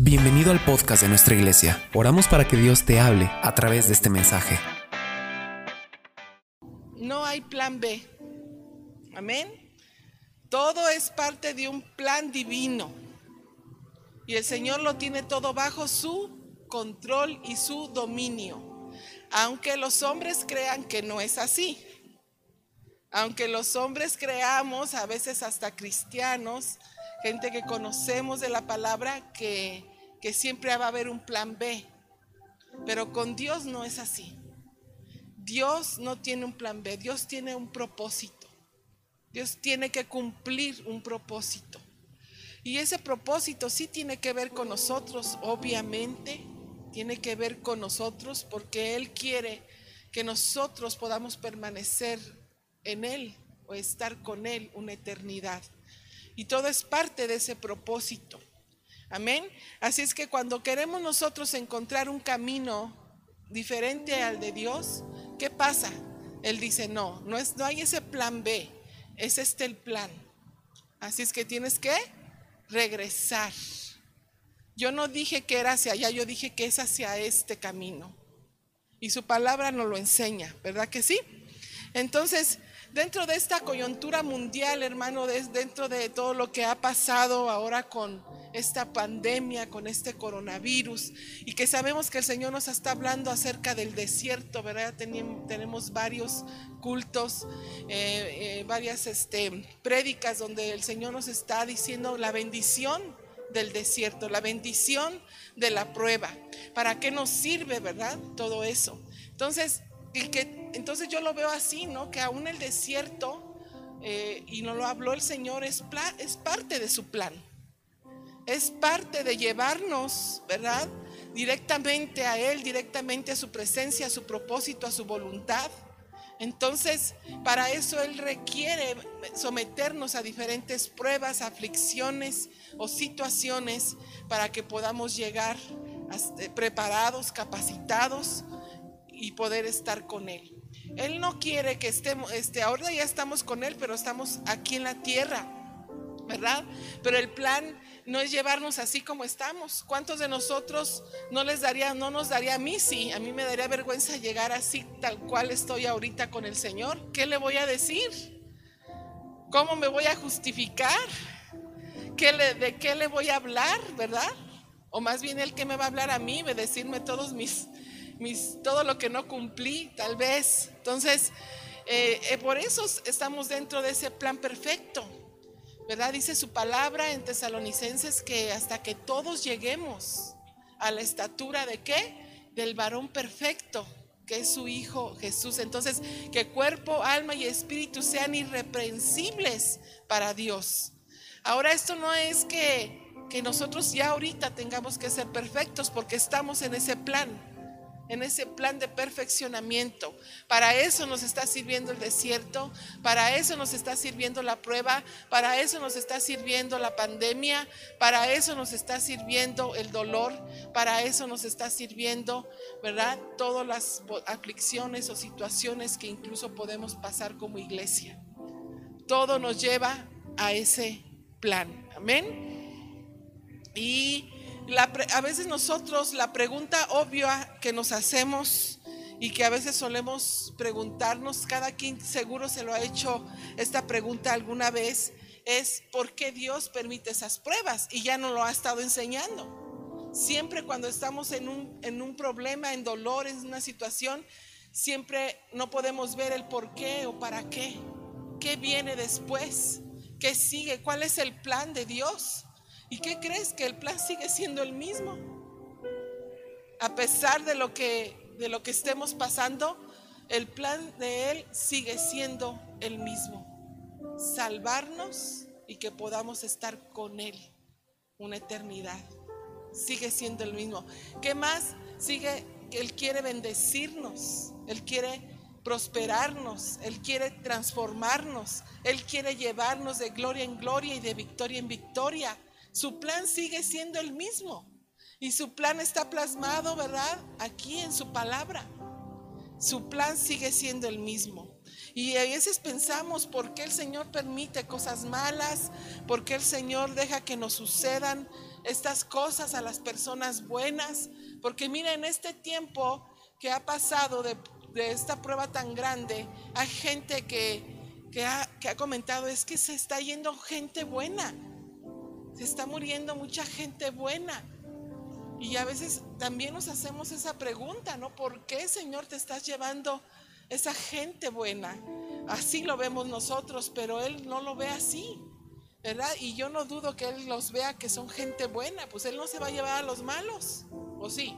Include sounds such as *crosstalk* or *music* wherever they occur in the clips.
Bienvenido al podcast de nuestra iglesia. Oramos para que Dios te hable a través de este mensaje. No hay plan B. Amén. Todo es parte de un plan divino. Y el Señor lo tiene todo bajo su control y su dominio. Aunque los hombres crean que no es así. Aunque los hombres creamos, a veces hasta cristianos, gente que conocemos de la palabra, que, que siempre va a haber un plan B. Pero con Dios no es así. Dios no tiene un plan B, Dios tiene un propósito. Dios tiene que cumplir un propósito. Y ese propósito sí tiene que ver con nosotros, obviamente, tiene que ver con nosotros porque Él quiere que nosotros podamos permanecer en Él o estar con Él una eternidad. Y todo es parte de ese propósito. Amén. Así es que cuando queremos nosotros encontrar un camino diferente al de Dios, ¿qué pasa? Él dice, no, no, es, no hay ese plan B, es este el plan. Así es que tienes que regresar. Yo no dije que era hacia allá, yo dije que es hacia este camino. Y su palabra nos lo enseña, ¿verdad que sí? Entonces, dentro de esta coyuntura mundial, hermano, dentro de todo lo que ha pasado ahora con esta pandemia, con este coronavirus, y que sabemos que el Señor nos está hablando acerca del desierto, ¿verdad? Tenemos varios cultos, eh, eh, varias este, prédicas donde el Señor nos está diciendo la bendición del desierto, la bendición de la prueba. ¿Para qué nos sirve, verdad? Todo eso. Entonces, y que, entonces yo lo veo así, ¿no? Que aún el desierto, eh, y no lo habló el Señor, es, es parte de su plan. Es parte de llevarnos, ¿verdad? Directamente a Él, directamente a su presencia, a su propósito, a su voluntad. Entonces, para eso Él requiere someternos a diferentes pruebas, aflicciones o situaciones para que podamos llegar eh, preparados, capacitados y poder estar con Él. Él no quiere que estemos, este, ahora ya estamos con Él, pero estamos aquí en la tierra, ¿verdad? Pero el plan no es llevarnos así como estamos. ¿Cuántos de nosotros no les daría, no nos daría a mí sí? A mí me daría vergüenza llegar así tal cual estoy ahorita con el Señor. ¿Qué le voy a decir? ¿Cómo me voy a justificar? ¿Qué le, ¿De qué le voy a hablar, verdad? O más bien el que me va a hablar a mí, de decirme todos mis, todo lo que no cumplí, tal vez. Entonces, eh, eh, por eso estamos dentro de ese plan perfecto, ¿verdad? Dice su palabra en Tesalonicenses que hasta que todos lleguemos a la estatura de qué? Del varón perfecto, que es su Hijo Jesús. Entonces, que cuerpo, alma y espíritu sean irreprensibles para Dios. Ahora, esto no es que, que nosotros ya ahorita tengamos que ser perfectos porque estamos en ese plan en ese plan de perfeccionamiento. Para eso nos está sirviendo el desierto, para eso nos está sirviendo la prueba, para eso nos está sirviendo la pandemia, para eso nos está sirviendo el dolor, para eso nos está sirviendo, ¿verdad? Todas las aflicciones o situaciones que incluso podemos pasar como iglesia. Todo nos lleva a ese plan. Amén. Y a veces nosotros la pregunta obvia que nos hacemos y que a veces solemos preguntarnos, cada quien seguro se lo ha hecho esta pregunta alguna vez, es ¿por qué Dios permite esas pruebas? Y ya no lo ha estado enseñando. Siempre cuando estamos en un, en un problema, en dolor, en una situación, siempre no podemos ver el por qué o para qué. ¿Qué viene después? ¿Qué sigue? ¿Cuál es el plan de Dios? ¿Y qué crees? Que el plan sigue siendo el mismo. A pesar de lo que, de lo que estemos pasando, el plan de Él sigue siendo el mismo. Salvarnos y que podamos estar con Él una eternidad. Sigue siendo el mismo. ¿Qué más? Sigue Él quiere bendecirnos. Él quiere prosperarnos. Él quiere transformarnos. Él quiere llevarnos de gloria en gloria y de victoria en victoria. Su plan sigue siendo el mismo. Y su plan está plasmado, ¿verdad? Aquí en su palabra. Su plan sigue siendo el mismo. Y a veces pensamos por qué el Señor permite cosas malas, por qué el Señor deja que nos sucedan estas cosas a las personas buenas, porque mira, en este tiempo que ha pasado de, esta prueba tan grande, hay gente que, ha comentado, es que se está yendo gente buena, se está muriendo mucha gente buena. Y a veces también nos hacemos esa pregunta, ¿no? ¿Por qué, Señor, te estás llevando esa gente buena? Así lo vemos nosotros, pero Él no lo ve así, ¿verdad? Y yo no dudo que Él los vea que son gente buena, pues Él no se va a llevar a los malos, ¿o sí?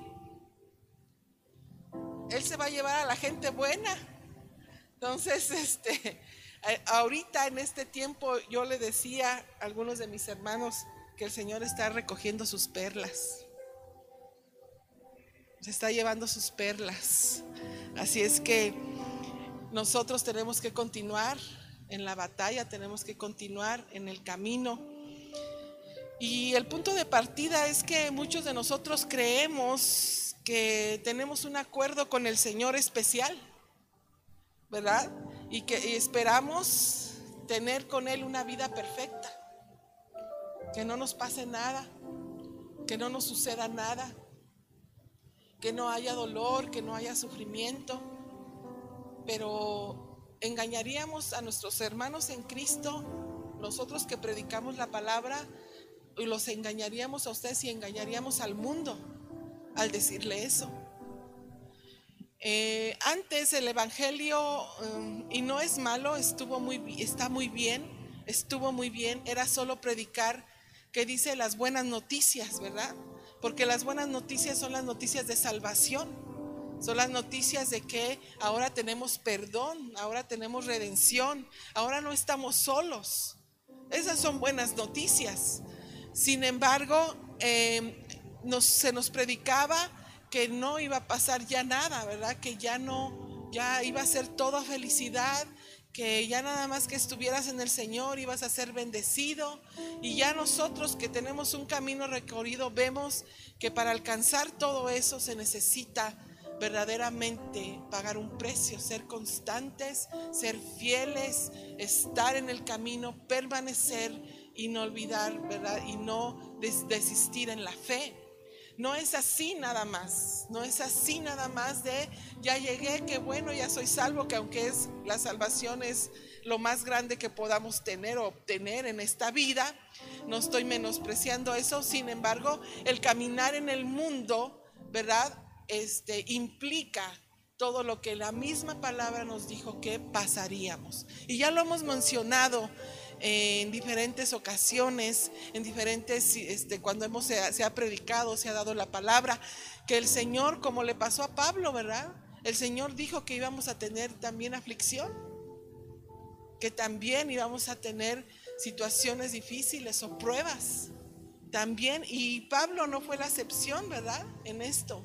Él se va a llevar a la gente buena. Entonces, *laughs* este, ahorita en este tiempo yo le decía a algunos de mis hermanos que el Señor está recogiendo sus perlas se está llevando sus perlas. Así es que nosotros tenemos que continuar en la batalla, tenemos que continuar en el camino. Y el punto de partida es que muchos de nosotros creemos que tenemos un acuerdo con el Señor especial, ¿verdad? Y que esperamos tener con Él una vida perfecta, que no nos pase nada, que no nos suceda nada, que no haya dolor, que no haya sufrimiento, pero engañaríamos a nuestros hermanos en Cristo, nosotros que predicamos la palabra, y los engañaríamos a ustedes y engañaríamos al mundo al decirle eso. Eh, antes el Evangelio, um, y no es malo, estuvo muy, está muy bien, estuvo muy bien, era solo predicar que dice las buenas noticias, ¿verdad? Porque las buenas noticias son las noticias de salvación. Son las noticias de que ahora tenemos perdón, ahora tenemos redención, ahora no estamos solos. Esas son buenas noticias. Sin embargo, em, se nos predicaba que no iba a pasar ya nada, ¿verdad? Que ya no, ya iba a ser toda felicidad, que ya nada más que estuvieras en el Señor ibas a ser bendecido. Y ya nosotros que tenemos un camino recorrido vemos que para alcanzar todo eso se necesita verdaderamente pagar un precio, ser constantes, ser fieles, estar en el camino, permanecer y no olvidar, ¿verdad? Y no desistir en la fe. No es así nada más, no es así nada más de ya llegué, qué bueno, ya soy salvo, que aunque es la salvación es lo más grande que podamos tener o obtener en esta vida, no estoy menospreciando eso, sin embargo, el caminar en el mundo, ¿verdad? Este implica todo lo que la misma palabra nos dijo que pasaríamos. Y ya lo hemos mencionado en diferentes ocasiones, en diferentes, este, cuando hemos, se, ha predicado, se ha dado la palabra, que el Señor, como le pasó a Pablo, ¿verdad? El Señor dijo que íbamos a tener también aflicción, que también íbamos a tener situaciones difíciles o pruebas. También, y Pablo no fue la excepción, ¿verdad? En esto.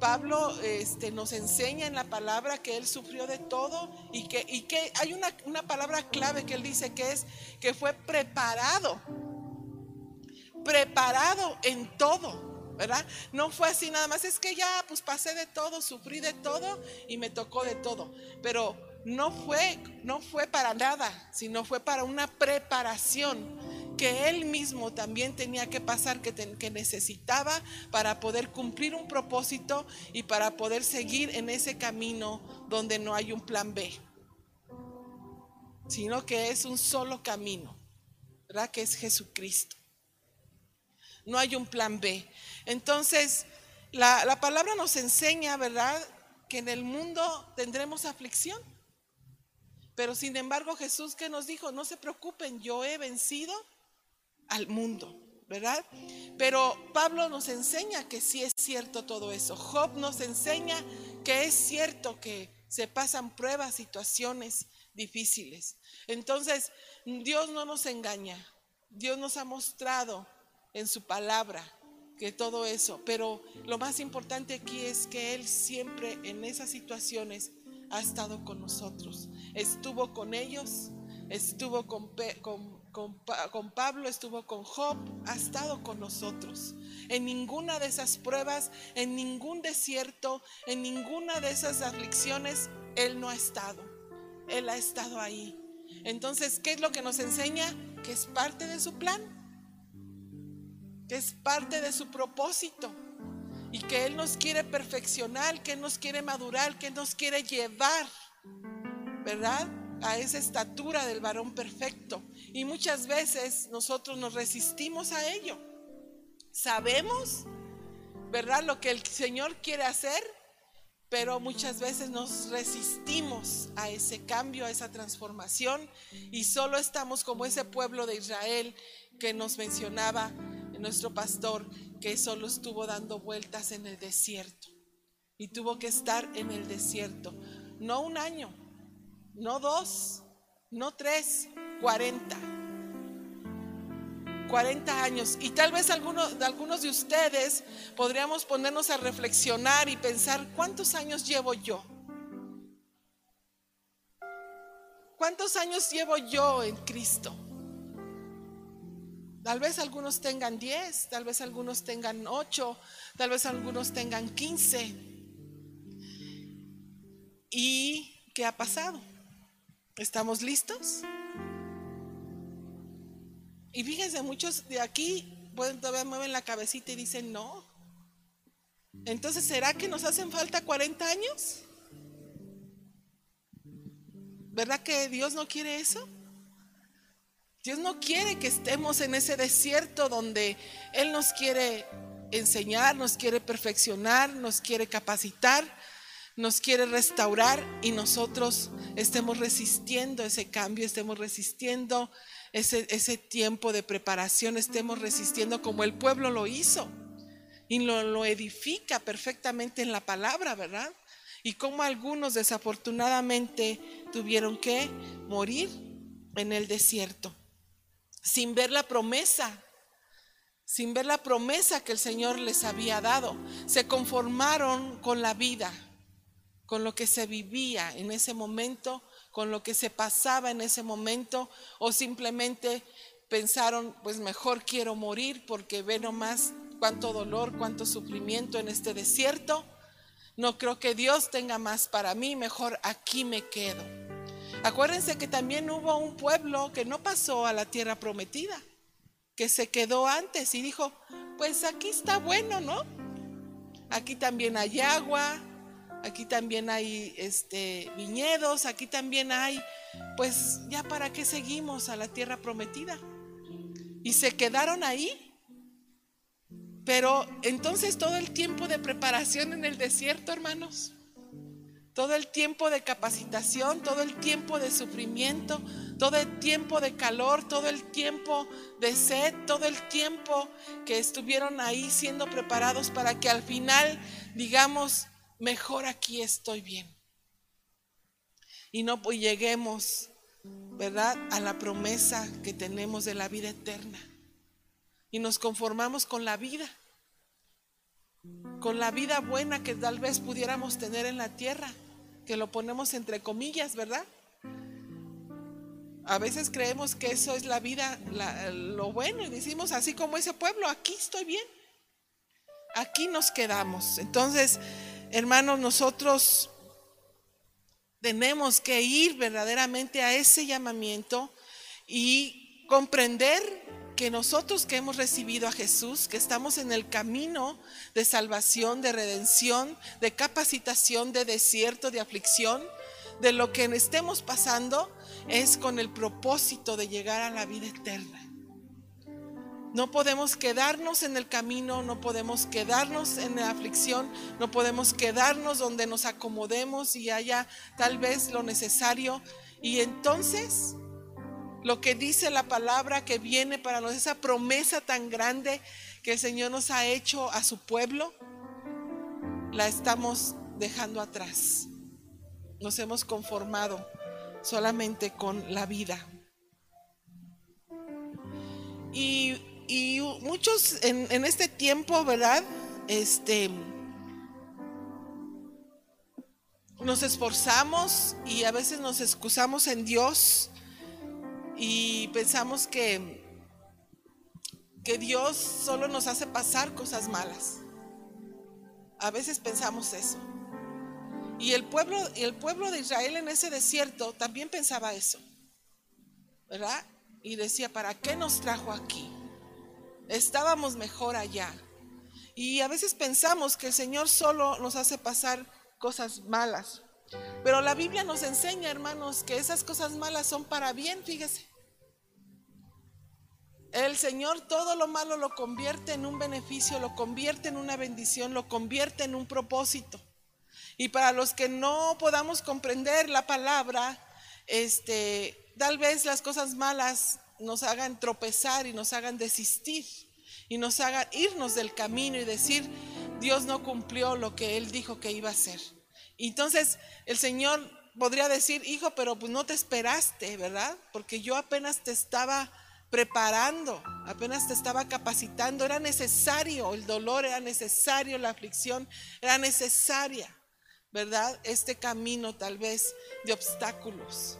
Pablo este, nos enseña en la palabra que él sufrió de todo y que, y que hay una, una palabra clave que él dice que es que fue preparado, preparado en todo, ¿verdad? No fue así nada más, es que ya pues pasé de todo, sufrí de todo y me tocó de todo, pero no fue, no fue para nada, sino fue para una preparación que él mismo también tenía que pasar, que, necesitaba para poder cumplir un propósito y para poder seguir en ese camino donde no hay un plan B, sino que es un solo camino, ¿verdad? Que es Jesucristo. No hay un plan B. Entonces, la, la palabra nos enseña, ¿verdad? Que en el mundo tendremos aflicción. Pero sin embargo Jesús que nos dijo, no se preocupen, yo he vencido al mundo, ¿verdad? Pero Pablo nos enseña que sí es cierto todo eso. Job nos enseña que es cierto que se pasan pruebas, situaciones difíciles. Entonces, Dios no nos engaña. Dios nos ha mostrado en su palabra que todo eso, pero lo más importante aquí es que Él siempre en esas situaciones ha estado con nosotros. Estuvo con ellos, estuvo con, con con, Pablo, estuvo con Job, ha estado con nosotros. En ninguna de esas pruebas, en ningún desierto, en ninguna de esas aflicciones, Él no ha estado. Él ha estado ahí. Entonces, ¿qué es lo que nos enseña? Que es parte de su plan. que es parte de su propósito y que Él nos quiere perfeccionar, que nos quiere madurar, que nos quiere llevar, ¿verdad? A esa estatura del varón perfecto. Y muchas veces nosotros nos resistimos a ello. Sabemos, ¿verdad? Lo que el Señor quiere hacer, pero muchas veces nos resistimos a ese cambio, a esa transformación y solo estamos como ese pueblo de Israel que nos mencionaba nuestro pastor, que solo estuvo dando vueltas en el desierto y tuvo que estar en el desierto, no un año, no dos, no tres, cuarenta. 40 años. Y tal vez algunos, algunos de ustedes podríamos ponernos a reflexionar y pensar, ¿cuántos años llevo yo? ¿Cuántos años llevo yo en Cristo? Tal vez algunos tengan 10, tal vez algunos tengan 8, tal vez algunos tengan 15. ¿Y qué ha pasado? ¿Estamos listos? Y fíjense, muchos de aquí pueden todavía mueven la cabecita y dicen no. Entonces, ¿será que nos hacen falta 40 años? ¿Verdad que Dios no quiere eso? Dios no quiere que estemos en ese desierto donde Él nos quiere enseñar, nos quiere perfeccionar, nos quiere capacitar, nos quiere restaurar y nosotros estemos resistiendo ese cambio, estemos resistiendo ese, ese tiempo de preparación, estemos resistiendo como el pueblo lo hizo y lo, lo edifica perfectamente en la palabra, ¿verdad? Y como algunos desafortunadamente tuvieron que morir en el desierto, sin ver la promesa, sin ver la promesa que el Señor les había dado. Se conformaron con la vida, con lo que se vivía en ese momento con lo que se pasaba en ese momento o simplemente pensaron, pues mejor quiero morir porque ve nomás cuánto dolor, cuánto sufrimiento en este desierto. No creo que Dios tenga más para mí, mejor aquí me quedo. Acuérdense que también hubo un pueblo que no pasó a la tierra prometida, que se quedó antes y dijo, pues aquí está bueno, ¿no? Aquí también hay agua, aquí también hay este, viñedos, aquí también hay, pues ya para qué seguimos a la tierra prometida. Y se quedaron ahí. Pero entonces todo el tiempo de preparación en el desierto, hermanos, todo el tiempo de capacitación, todo el tiempo de sufrimiento, todo el tiempo de calor, todo el tiempo de sed, todo el tiempo que estuvieron ahí siendo preparados para que al final digamos, mejor aquí estoy bien. Y no pues lleguemos, ¿verdad?, a la promesa que tenemos de la vida eterna. Y nos conformamos con la vida, con la vida buena que tal vez pudiéramos tener en la tierra, que lo ponemos entre comillas, ¿verdad? A veces creemos que eso es la vida, lo bueno, y decimos así como ese pueblo, aquí estoy bien, aquí nos quedamos. Entonces, Hermanos, nosotros tenemos que ir verdaderamente a ese llamamiento y comprender que nosotros que hemos recibido a Jesús, que estamos en el camino de salvación, de redención, de capacitación, de desierto, de aflicción, de lo que estemos pasando, es con el propósito de llegar a la vida eterna. No podemos quedarnos en el camino, no podemos quedarnos en la aflicción, no podemos quedarnos donde nos acomodemos y haya tal vez lo necesario. Y entonces, lo que dice la palabra que viene para nosotros, esa promesa tan grande que el Señor nos ha hecho a su pueblo, la estamos dejando atrás. Nos hemos conformado solamente con la vida. Y y muchos en, este tiempo, ¿verdad? Este, nos esforzamos y a veces nos excusamos en Dios y pensamos que, que Dios solo nos hace pasar cosas malas. A veces pensamos eso. Y el pueblo, el pueblo de Israel en ese desierto también pensaba eso. ¿Verdad? Y decía, ¿para qué nos trajo aquí? Estábamos mejor allá. Y a veces pensamos que el Señor solo nos hace pasar cosas malas. Pero la Biblia nos enseña, hermanos, que esas cosas malas son para bien, fíjese. El Señor todo lo malo lo convierte en un beneficio, lo convierte en una bendición, lo convierte en un propósito. Y para los que no podamos comprender la palabra, este, tal vez las cosas malas nos hagan tropezar y nos hagan desistir y nos hagan irnos del camino y decir, Dios no cumplió lo que Él dijo que iba a hacer. entonces el Señor podría decir, hijo, pero pues no te esperaste, ¿verdad? Porque yo apenas te estaba preparando, apenas te estaba capacitando, era necesario, el dolor era necesario, la aflicción era necesaria, ¿verdad? Este camino tal vez de obstáculos.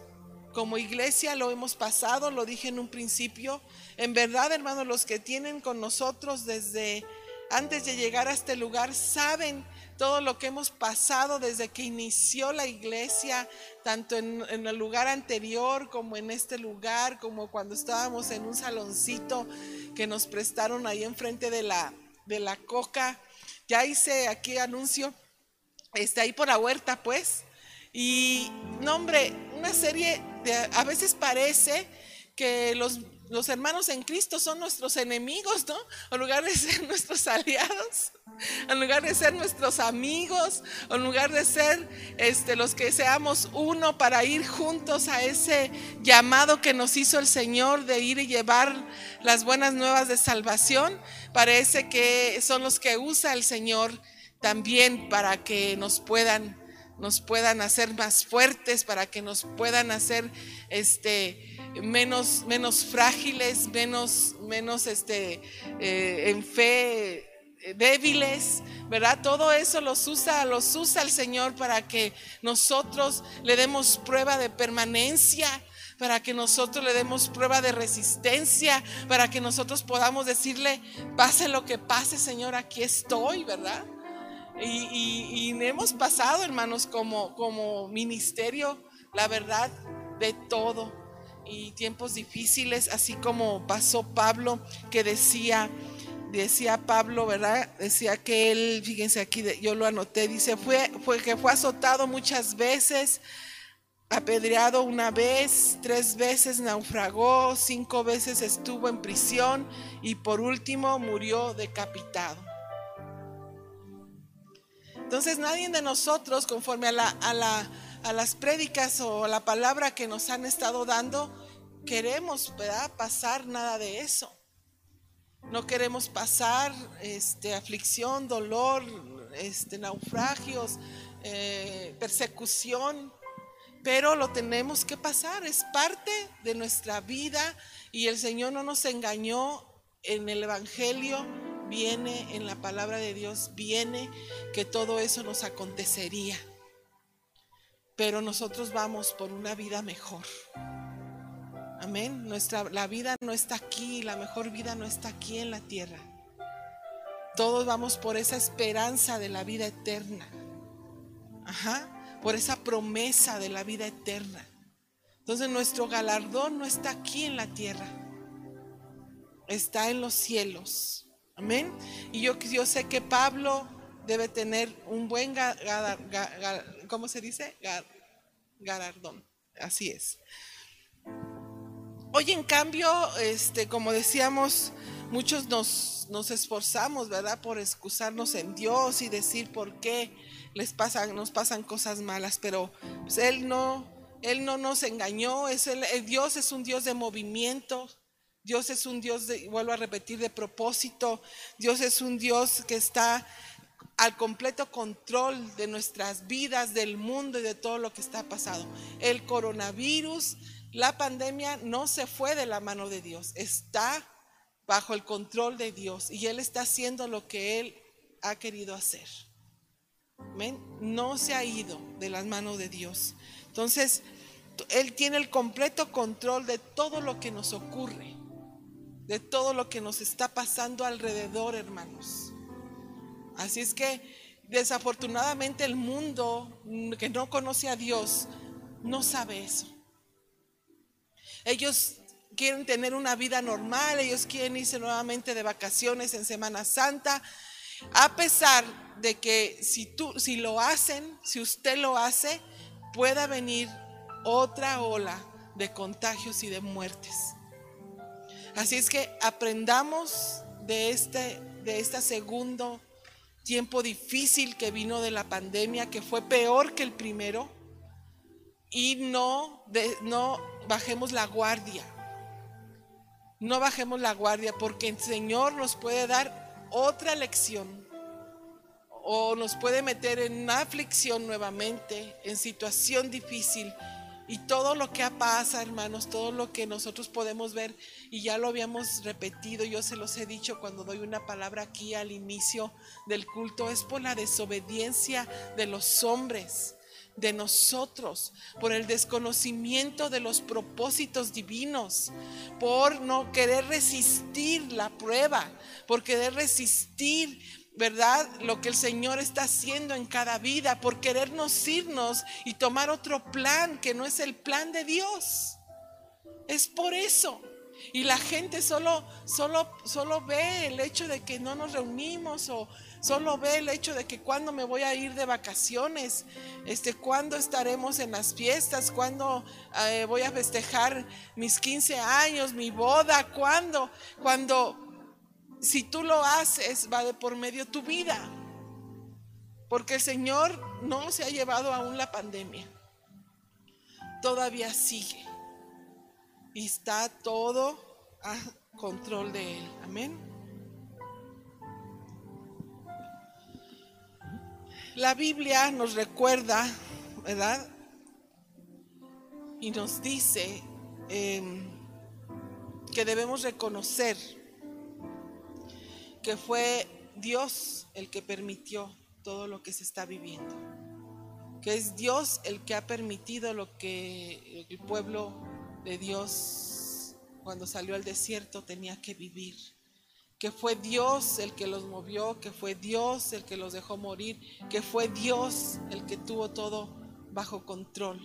Como iglesia lo hemos pasado, lo dije en un principio. En verdad, hermanos, los que tienen con nosotros desde antes de llegar a este lugar saben todo lo que hemos pasado desde que inició la iglesia, tanto en, el lugar anterior como en este lugar, como cuando estábamos en un saloncito que nos prestaron ahí enfrente de la, de la coca. Ya hice aquí anuncio, está ahí por la huerta, pues. Y, no, hombre, una serie a veces parece que los los hermanos en Cristo son nuestros enemigos, ¿no? En lugar de ser *laughs* nuestros aliados, en lugar de ser nuestros amigos, en lugar de ser este, los que seamos uno para ir juntos a ese llamado que nos hizo el Señor de ir y llevar las buenas nuevas de salvación, parece que son los que usa el Señor también para que nos puedan nos puedan hacer más fuertes, para que nos puedan hacer este menos, menos frágiles, menos, menos este, eh, en fe eh, débiles, ¿verdad? Todo eso los usa, los usa el Señor para que nosotros le demos prueba de permanencia, para que nosotros le demos prueba de resistencia, para que nosotros podamos decirle, pase lo que pase, Señor, aquí estoy, ¿verdad? Y, hemos pasado, hermanos, como, como ministerio, la verdad, de todo y tiempos difíciles, así como pasó Pablo, que decía, decía Pablo, ¿verdad? Decía que él, fíjense aquí, yo lo anoté, dice, fue, fue que fue azotado muchas veces, apedreado una vez, tres veces naufragó, cinco veces estuvo en prisión y por último murió decapitado. Entonces nadie de nosotros, conforme a, la, a, la, a las prédicas o la palabra que nos han estado dando, queremos pasar nada de eso. No queremos pasar este, aflicción, dolor, este, naufragios, eh, persecución, pero lo tenemos que pasar, es parte de nuestra vida y el Señor no nos engañó en el Evangelio, viene en la palabra de Dios, viene que todo eso nos acontecería, pero nosotros vamos por una vida mejor. Amén. Nuestra, la vida no está aquí, la mejor vida no está aquí en la tierra. Todos vamos por esa esperanza de la vida eterna. Ajá. Por esa promesa de la vida eterna. Entonces nuestro galardón no está aquí en la tierra. Está en los cielos. Amén. Y yo, yo sé que Pablo debe tener un buen, ¿cómo se dice? Galardón. Así es. Hoy en cambio, este, como decíamos, muchos nos, nos esforzamos, ¿verdad? Por excusarnos en Dios y decir por qué les pasan, nos pasan cosas malas, pero pues, Él no, Él no nos engañó, es el, Dios es un Dios de movimiento, Dios es un Dios, vuelvo a repetir, de propósito, Dios es un Dios que está al completo control de nuestras vidas, del mundo y de todo lo que está pasando. El coronavirus la pandemia no se fue de la mano de Dios, está bajo el control de Dios y Él está haciendo lo que Él ha querido hacer. No se ha ido de las manos de Dios. Entonces, Él tiene el completo control de todo lo que nos ocurre, de todo lo que nos está pasando alrededor, hermanos. Así es que, desafortunadamente, el mundo que no conoce a Dios no sabe eso. Ellos quieren tener una vida normal, ellos quieren irse nuevamente de vacaciones en Semana Santa, a pesar de que si tú si lo hacen, si usted lo hace, pueda venir otra ola de contagios y de muertes. Así es que aprendamos de este de este segundo tiempo difícil que vino de la pandemia, que fue peor que el primero, y no, no bajemos la guardia. No bajemos la guardia porque el Señor nos puede dar otra lección o nos puede meter en una aflicción nuevamente, en situación difícil y todo lo que pasa, hermanos, todo lo que nosotros podemos ver, y ya lo habíamos repetido, yo se los he dicho cuando doy una palabra aquí al inicio del culto, es por la desobediencia de los hombres de nosotros, por el desconocimiento de los propósitos divinos, por no querer resistir la prueba, por querer resistir ¿verdad? Lo que el Señor está haciendo en cada vida por querernos irnos y tomar otro plan que no es el plan de Dios. Es por eso. Y la gente solo, solo, solo ve el hecho de que no nos reunimos o solo ve el hecho de que cuando me voy a ir de vacaciones, este, cuándo estaremos en las fiestas, cuándo eh, voy a festejar mis 15 años, mi boda, cuándo, cuando si tú lo haces, va de por medio tu vida. Porque el Señor no se ha llevado aún la pandemia. Todavía sigue. Y está todo a control de Él. Amén. La Biblia nos recuerda, ¿verdad? Y nos dice em, que debemos reconocer que fue Dios el que permitió todo lo que se está viviendo, que es Dios el que ha permitido lo que el pueblo de Dios cuando salió al desierto tenía que vivir, que fue Dios el que los movió, que fue Dios el que los dejó morir, que fue Dios el que tuvo todo bajo control.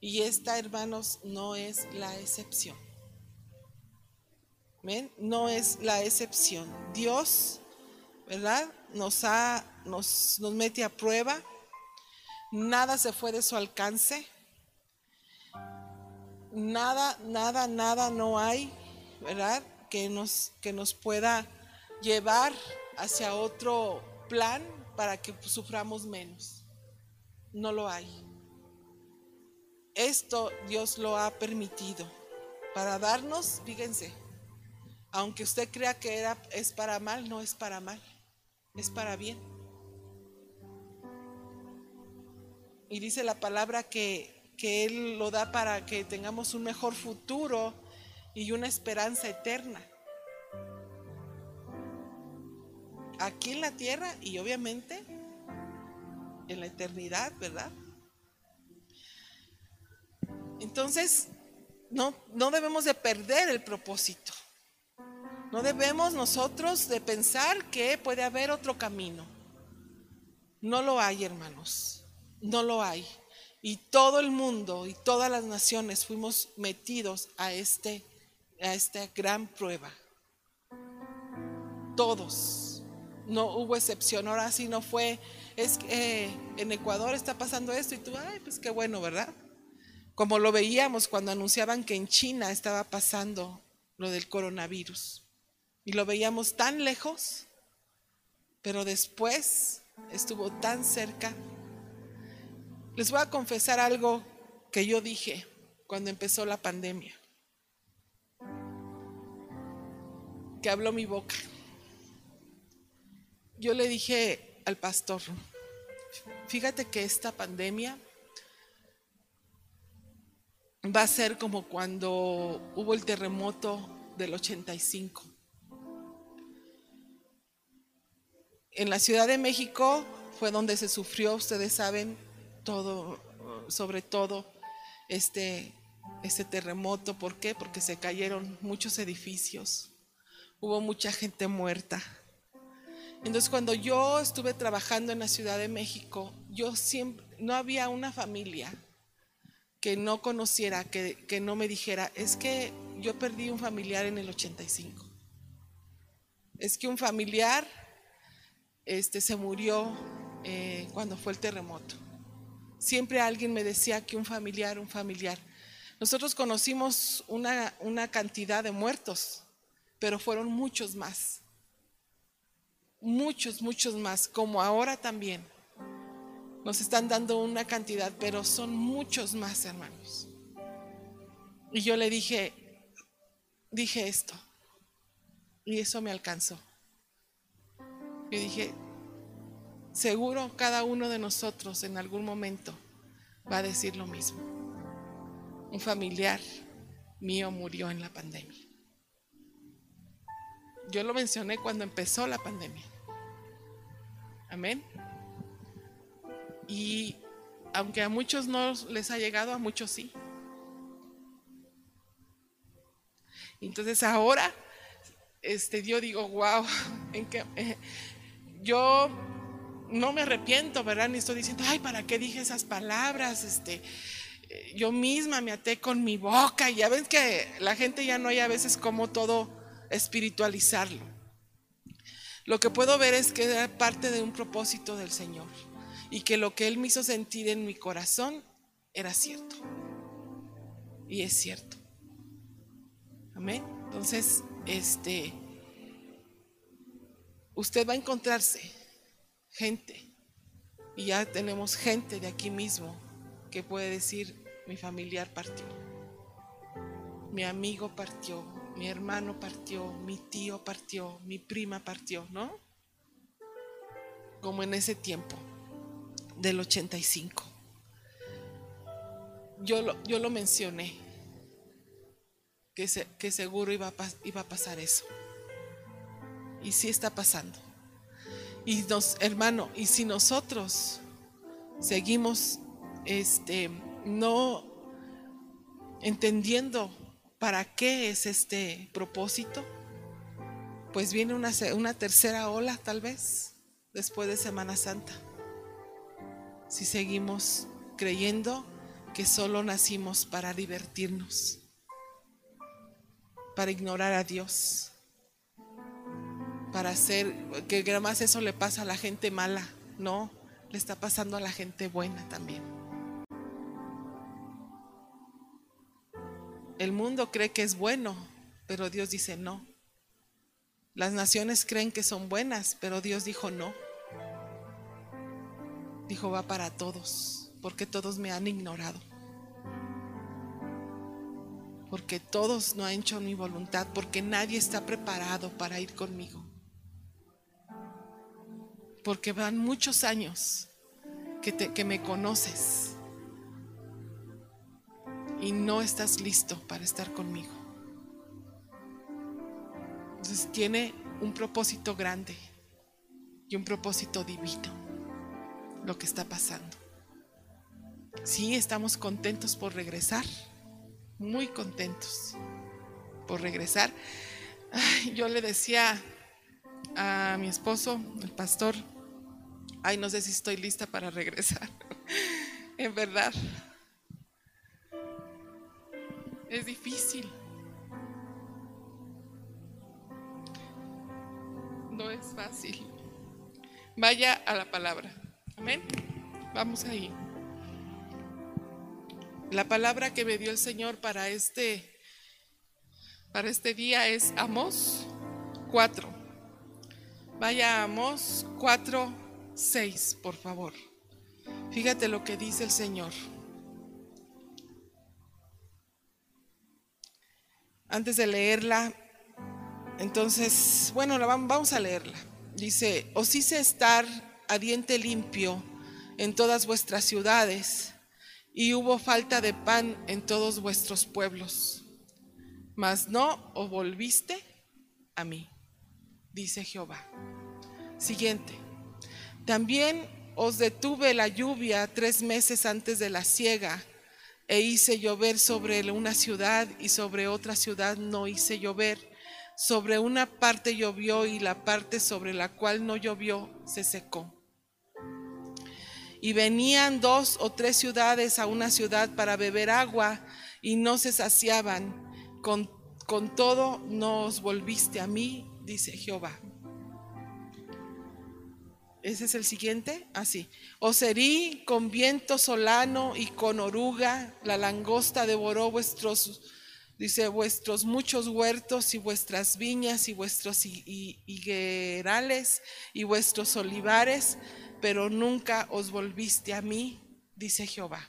Y esta, hermanos, no es la excepción. No es la excepción. Dios, ¿verdad? Nos, ha, nos, nos mete a prueba. Nada se fue de su alcance. Nada, nada, nada no hay, ¿verdad? Que nos, que nos pueda llevar hacia otro plan para que suframos menos. No lo hay. Esto Dios lo ha permitido para darnos, fíjense, aunque usted crea que era, es para mal, no es para mal, es para bien. Y dice la palabra que, que Él lo da para que tengamos un mejor futuro y una esperanza eterna. Aquí en la tierra y obviamente en la eternidad, ¿verdad? Entonces, no, no debemos de perder el propósito. No debemos nosotros de pensar que puede haber otro camino. No lo hay, hermanos. No lo hay. Y todo el mundo y todas las naciones fuimos metidos a, este, a esta gran prueba. Todos. No hubo excepción. Ahora sí no fue. Es que eh, en Ecuador está pasando esto y tú, ay, pues qué bueno, ¿verdad? Como lo veíamos cuando anunciaban que en China estaba pasando lo del coronavirus. Y lo veíamos tan lejos, pero después estuvo tan cerca. Les voy a confesar algo que yo dije cuando empezó la pandemia, que habló mi boca. Yo le dije al pastor, fíjate que esta pandemia va a ser como cuando hubo el terremoto del 85. En la Ciudad de México fue donde se sufrió, ustedes saben, todo, sobre todo este, este terremoto. ¿Por qué? Porque se cayeron muchos edificios, hubo mucha gente muerta. Entonces cuando yo estuve trabajando en la Ciudad de México, yo siempre, no había una familia que no conociera, que, que no me dijera, es que yo perdí un familiar en el 85. Es que un familiar este, se murió eh, cuando fue el terremoto. Siempre alguien me decía que un familiar, un familiar. Nosotros conocimos una, una cantidad de muertos, pero fueron muchos más. Muchos, muchos más, como ahora también. Nos están dando una cantidad, pero son muchos más, hermanos. Y yo le dije, dije esto, y eso me alcanzó. Y dije, seguro cada uno de nosotros en algún momento va a decir lo mismo. Un familiar mío murió en la pandemia. Yo lo mencioné cuando empezó la pandemia. Amén. Y aunque a muchos no les ha llegado, a muchos sí. Entonces ahora, este, yo digo, wow, *laughs* en que, eh, yo no me arrepiento, ¿verdad? Ni estoy diciendo, ay, ¿para qué dije esas palabras? Este, eh, yo misma me até con mi boca y ya ven que la gente ya no hay a veces como todo espiritualizarlo. Lo que puedo ver es que era parte de un propósito del Señor y que lo que Él me hizo sentir en mi corazón era cierto. Y es cierto. Amén. Entonces, este, usted va a encontrarse gente. Y ya tenemos gente de aquí mismo que puede decir, mi familiar partió, mi amigo partió, mi hermano partió, mi tío partió, mi prima partió, ¿no? Como en ese tiempo del 85. Yo lo, yo lo mencioné, que, que seguro iba iba a pasar eso. Y sí está pasando. Y nos, hermano, y si nosotros seguimos este no entendiendo para qué es este propósito, pues viene una, una tercera ola tal vez después de Semana Santa. Si seguimos creyendo que solo nacimos para divertirnos, para ignorar a Dios para hacer, que además eso le pasa a la gente mala, no, le está pasando a la gente buena también. El mundo cree que es bueno, pero Dios dice no. Las naciones creen que son buenas, pero Dios dijo no. Dijo va para todos, porque todos me han ignorado. Porque todos no han hecho mi voluntad, porque nadie está preparado para ir conmigo porque van muchos años que, que me conoces y no estás listo para estar conmigo. Entonces tiene un propósito grande y un propósito divino lo que está pasando. Sí, estamos contentos por regresar, muy contentos por regresar. yo le decía a mi esposo, el pastor, ay, no sé si estoy lista para regresar. *laughs* en verdad, es difícil. No es fácil. Vaya a la palabra. Amén. Vamos ahí. La palabra que me dio el Señor para este para este día es Amos 4. Vaya a Amos 4, 6, por favor. Fíjate lo que dice el Señor. Antes de leerla, entonces, bueno, vamos a leerla. Dice, os hice estar a diente limpio en todas vuestras ciudades, y hubo falta de pan en todos vuestros pueblos, mas no os volviste a mí dice Jehová. Siguiente. También os detuve la lluvia tres meses antes de la siega e hice llover sobre una ciudad y sobre otra ciudad no hice llover. Sobre una parte llovió y la parte sobre la cual no llovió se secó. Y venían dos o tres ciudades a una ciudad para beber agua y no se saciaban. Con con todo no os volviste a mí, dice Jehová. Ese es el siguiente, así. Os herí con viento solano y con oruga, la langosta devoró vuestros, dice, vuestros muchos huertos y vuestras viñas y vuestros higuerales y vuestros olivares, pero nunca os volviste a mí, dice Jehová.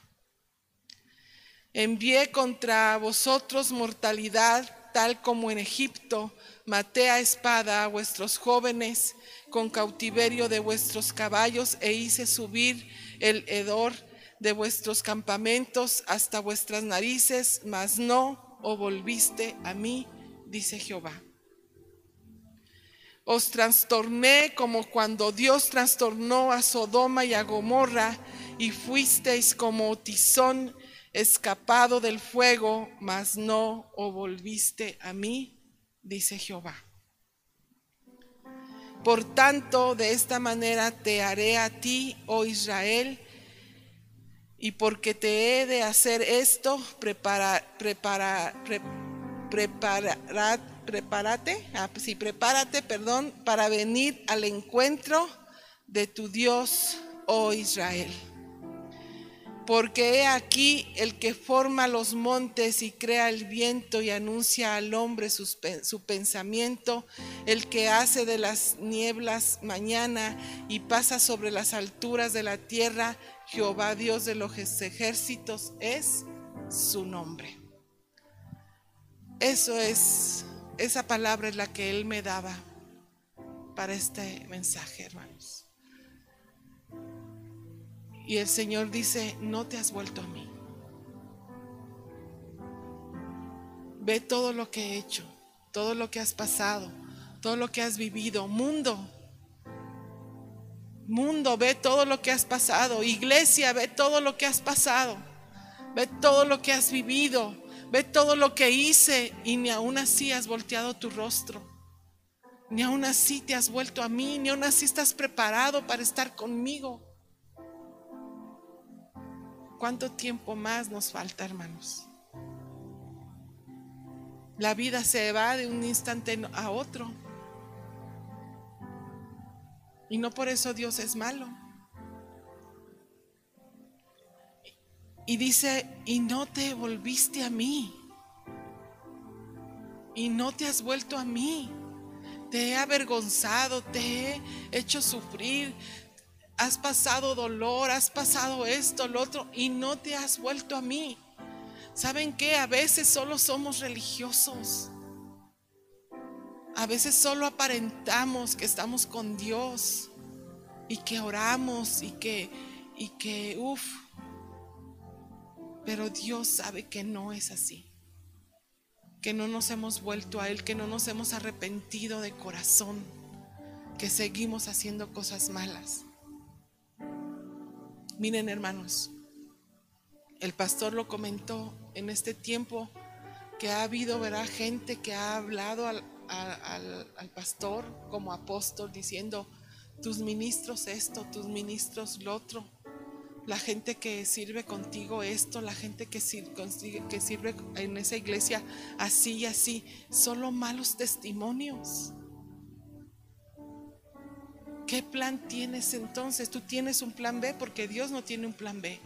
Envié contra vosotros mortalidad, tal como en Egipto, maté a espada a vuestros jóvenes con cautiverio de vuestros caballos e hice subir el hedor de vuestros campamentos hasta vuestras narices, mas no os volviste a mí, dice Jehová. Os trastorné como cuando Dios trastornó a Sodoma y a Gomorra y fuisteis como tizón escapado del fuego, mas no os volviste a mí, dice Jehová. Por tanto, de esta manera te haré a ti, oh Israel, y porque te he de hacer esto, prepara, prepara, prepárate, ah, sí, prepárate, perdón, para venir al encuentro de tu Dios, oh Israel. Porque he aquí el que forma los montes y crea el viento y anuncia al hombre su pensamiento, el que hace de las nieblas mañana y pasa sobre las alturas de la tierra, Jehová Dios de los ejércitos es su nombre. Eso es, esa palabra es la que Él me daba para este mensaje, hermanos. Y el Señor dice, no te has vuelto a mí. Ve todo lo que he hecho, todo lo que has pasado, todo lo que has vivido. Mundo, mundo, ve todo lo que has pasado. Iglesia, ve todo lo que has pasado. Ve todo lo que has vivido. Ve todo lo que hice y ni aún así has volteado tu rostro. Ni aún así te has vuelto a mí, ni aún así estás preparado para estar conmigo. ¿Cuánto tiempo más nos falta, hermanos? La vida se va de un instante a otro. Y no por eso Dios es malo. Y dice, y no te volviste a mí. Y no te has vuelto a mí. Te he avergonzado, te he hecho sufrir, has pasado dolor, has pasado esto, lo otro, y no te has vuelto a mí. ¿Saben qué? A veces solo somos religiosos. A veces solo aparentamos que estamos con Dios y que oramos y que, y que, uff. Pero Dios sabe que no es así. Que no nos hemos vuelto a Él, que no nos hemos arrepentido de corazón, que seguimos haciendo cosas malas. Miren hermanos, el pastor lo comentó en este tiempo que ha habido, ¿verdad? Gente que ha hablado al, pastor como apóstol diciendo, tus ministros esto, tus ministros lo otro, la gente que sirve contigo esto, la gente que, que sirve en esa iglesia así y así, solo malos testimonios. ¿Qué plan tienes entonces? Tú tienes un plan B porque Dios no tiene un plan B.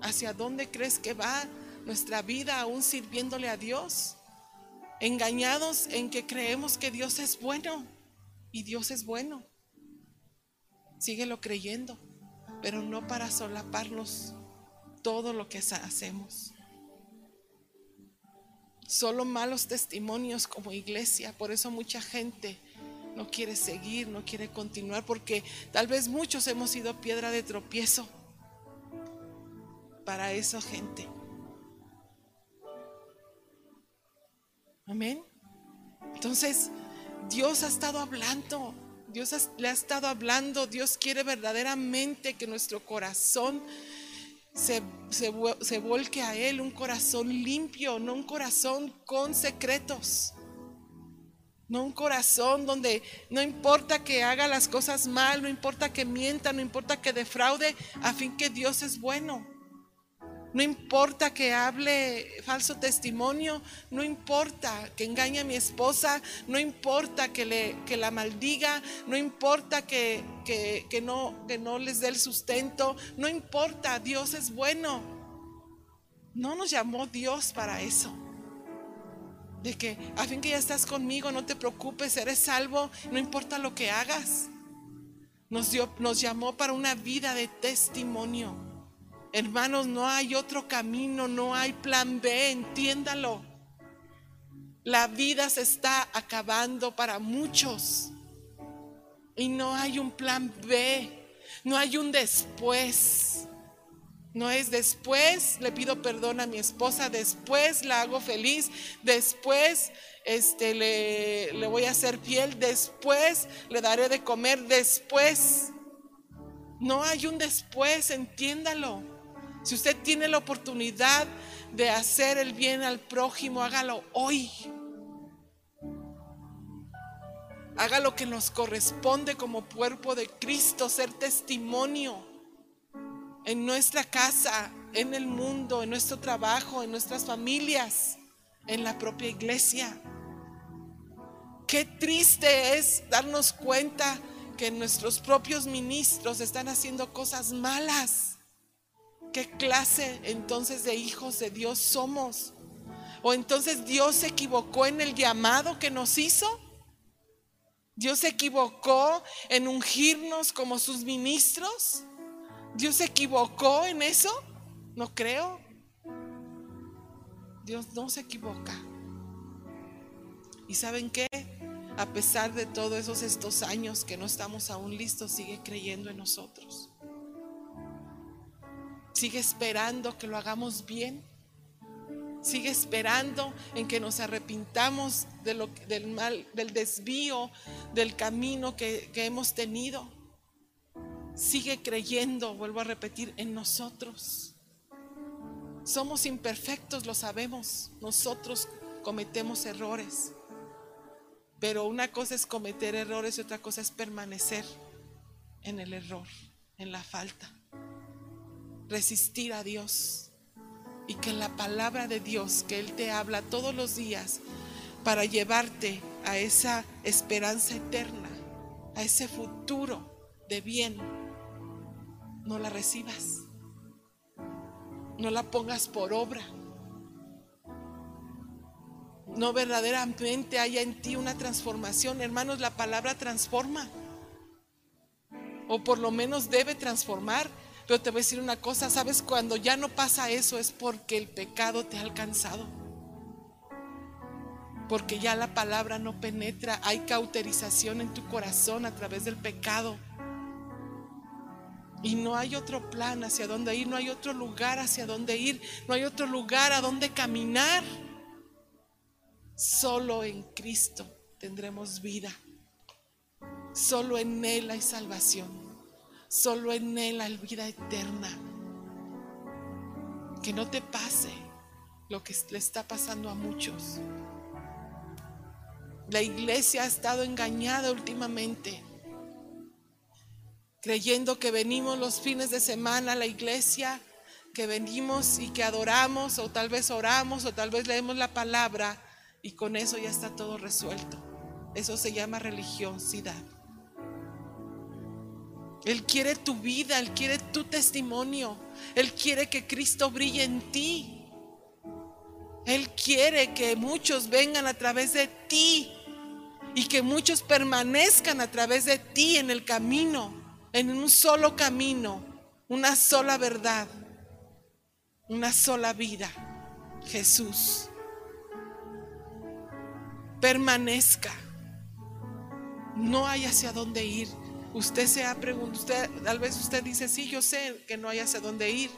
¿Hacia dónde crees que va nuestra vida aún sirviéndole a Dios? Engañados en que creemos que Dios es bueno y Dios es bueno. Síguelo creyendo, pero no para solaparnos todo lo que hacemos solo malos testimonios como iglesia. Por eso mucha gente no quiere seguir, no quiere continuar, porque tal vez muchos hemos sido piedra de tropiezo para esa gente. Amén. Entonces, Dios ha estado hablando, Dios le ha estado hablando, Dios quiere verdaderamente que nuestro corazón se, se, volque a Él un corazón limpio, no un corazón con secretos. No un corazón donde no importa que haga las cosas mal, no importa que mienta, no importa que defraude, a fin que Dios es bueno. No importa que hable falso testimonio, no importa que engañe a mi esposa, no importa que, le, que la maldiga, no importa que, que, no, que no les dé el sustento, no importa, Dios es bueno. No nos llamó Dios para eso. De que a fin que ya estás conmigo, no te preocupes, eres salvo, no importa lo que hagas. Nos, dio, nos llamó para una vida de testimonio. Hermanos, no hay otro camino, no hay plan B, entiéndalo. La vida se está acabando para muchos y no hay un plan B, no hay un después. No es después le pido perdón a mi esposa, después la hago feliz, después este, le, le voy a hacer fiel, después le daré de comer, después. No hay un después, entiéndalo. Si usted tiene la oportunidad de hacer el bien al prójimo, hágalo hoy. Haga lo que nos corresponde como cuerpo de Cristo, ser testimonio en nuestra casa, en el mundo, en nuestro trabajo, en nuestras familias, en la propia iglesia. Qué triste es darnos cuenta que nuestros propios ministros están haciendo cosas malas ¿Qué clase entonces de hijos de Dios somos? ¿O entonces Dios se equivocó en el llamado que nos hizo? ¿Dios se equivocó en ungirnos como sus ministros? ¿Dios se equivocó en eso? No creo. Dios no se equivoca. ¿Y saben qué? A pesar de todos esos estos años que no estamos aún listos, sigue creyendo en nosotros. Sigue esperando que lo hagamos bien. Sigue esperando en que nos arrepintamos del mal, del desvío, del camino que hemos tenido. Sigue creyendo, vuelvo a repetir, en nosotros. Somos imperfectos, lo sabemos. Nosotros cometemos errores. Pero una cosa es cometer errores y otra cosa es permanecer en el error, en la falta resistir a Dios y que la palabra de Dios que Él te habla todos los días para llevarte a esa esperanza eterna, a ese futuro de bien, no la recibas, no la pongas por obra. No verdaderamente haya en ti una transformación. Hermanos, la palabra transforma. O por lo menos debe transformar. Pero te voy a decir una cosa, ¿sabes? Cuando ya no pasa eso es porque el pecado te ha alcanzado. Porque ya la palabra no penetra, hay cauterización en tu corazón a través del pecado. Y no hay otro plan hacia dónde ir, no hay otro lugar hacia dónde ir, no hay otro lugar a dónde caminar. Solo en Cristo tendremos vida. Solo en Él hay salvación. Solo en Él hay vida eterna. Que no te pase lo que le está pasando a muchos. La iglesia ha estado engañada últimamente, creyendo que venimos los fines de semana a la iglesia, que venimos y que adoramos, o tal vez oramos, o tal vez leemos la palabra, y con eso ya está todo resuelto. Eso se llama religiosidad. Él quiere tu vida, Él quiere tu testimonio, Él quiere que Cristo brille en ti. Él quiere que muchos vengan a través de ti y que muchos permanezcan a través de ti en el camino, en un solo camino, una sola verdad, una sola vida, Jesús. Permanezca. No hay hacia dónde ir. Usted se ha preguntado, usted, tal vez usted dice, sí, yo sé que no hay hacia dónde ir.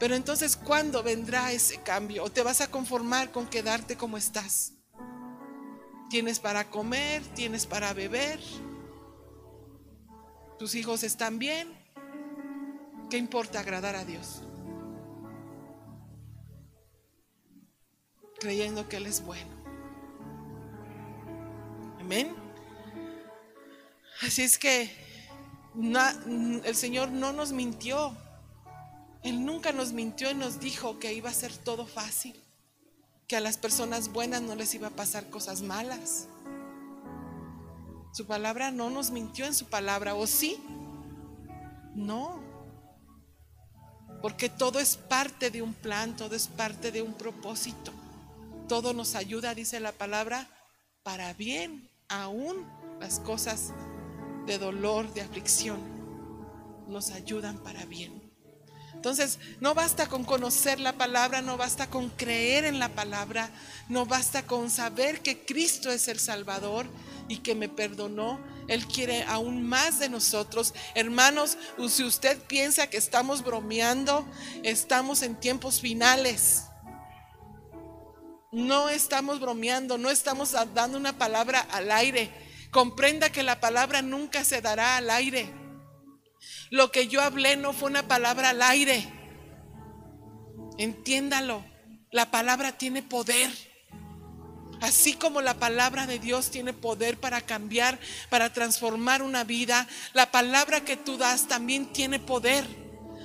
Pero entonces, ¿cuándo vendrá ese cambio? ¿O te vas a conformar con quedarte como estás? Tienes para comer, tienes para beber, tus hijos están bien. ¿Qué importa agradar a Dios? Creyendo que Él es bueno. Amén. Así es que el Señor no nos mintió. Él nunca nos mintió y nos dijo que iba a ser todo fácil, que a las personas buenas no les iba a pasar cosas malas. Su palabra no nos mintió en su palabra, ¿o sí? No. Porque todo es parte de un plan, todo es parte de un propósito. Todo nos ayuda, dice la palabra, para bien, aún las cosas de dolor, de aflicción, nos ayudan para bien. Entonces, no basta con conocer la palabra, no basta con creer en la palabra, no basta con saber que Cristo es el Salvador y que me perdonó. Él quiere aún más de nosotros. Hermanos, si usted piensa que estamos bromeando, estamos en tiempos finales. No estamos bromeando, no estamos dando una palabra al aire. Comprenda que la palabra nunca se dará al aire. Lo que yo hablé no fue una palabra al aire. Entiéndalo. La palabra tiene poder. Así como la palabra de Dios tiene poder para cambiar, para transformar una vida, la palabra que tú das también tiene poder.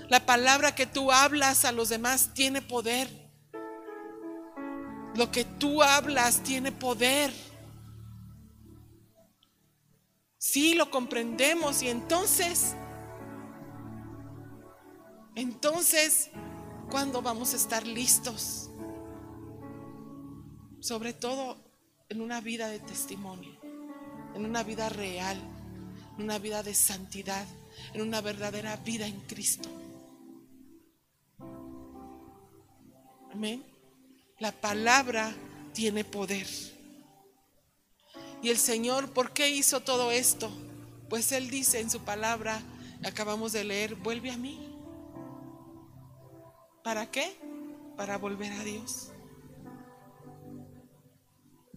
La palabra que tú hablas a los demás tiene poder. Lo que tú hablas tiene poder. Sí, lo comprendemos y entonces entonces, ¿cuándo vamos a estar listos? Sobre todo en una vida de testimonio, en una vida real, en una vida de santidad, en una verdadera vida en Cristo. Amén. La palabra tiene poder. Y el Señor, ¿por qué hizo todo esto? Pues Él dice en su palabra, acabamos de leer, vuelve a mí. ¿Para qué? Para volver a Dios.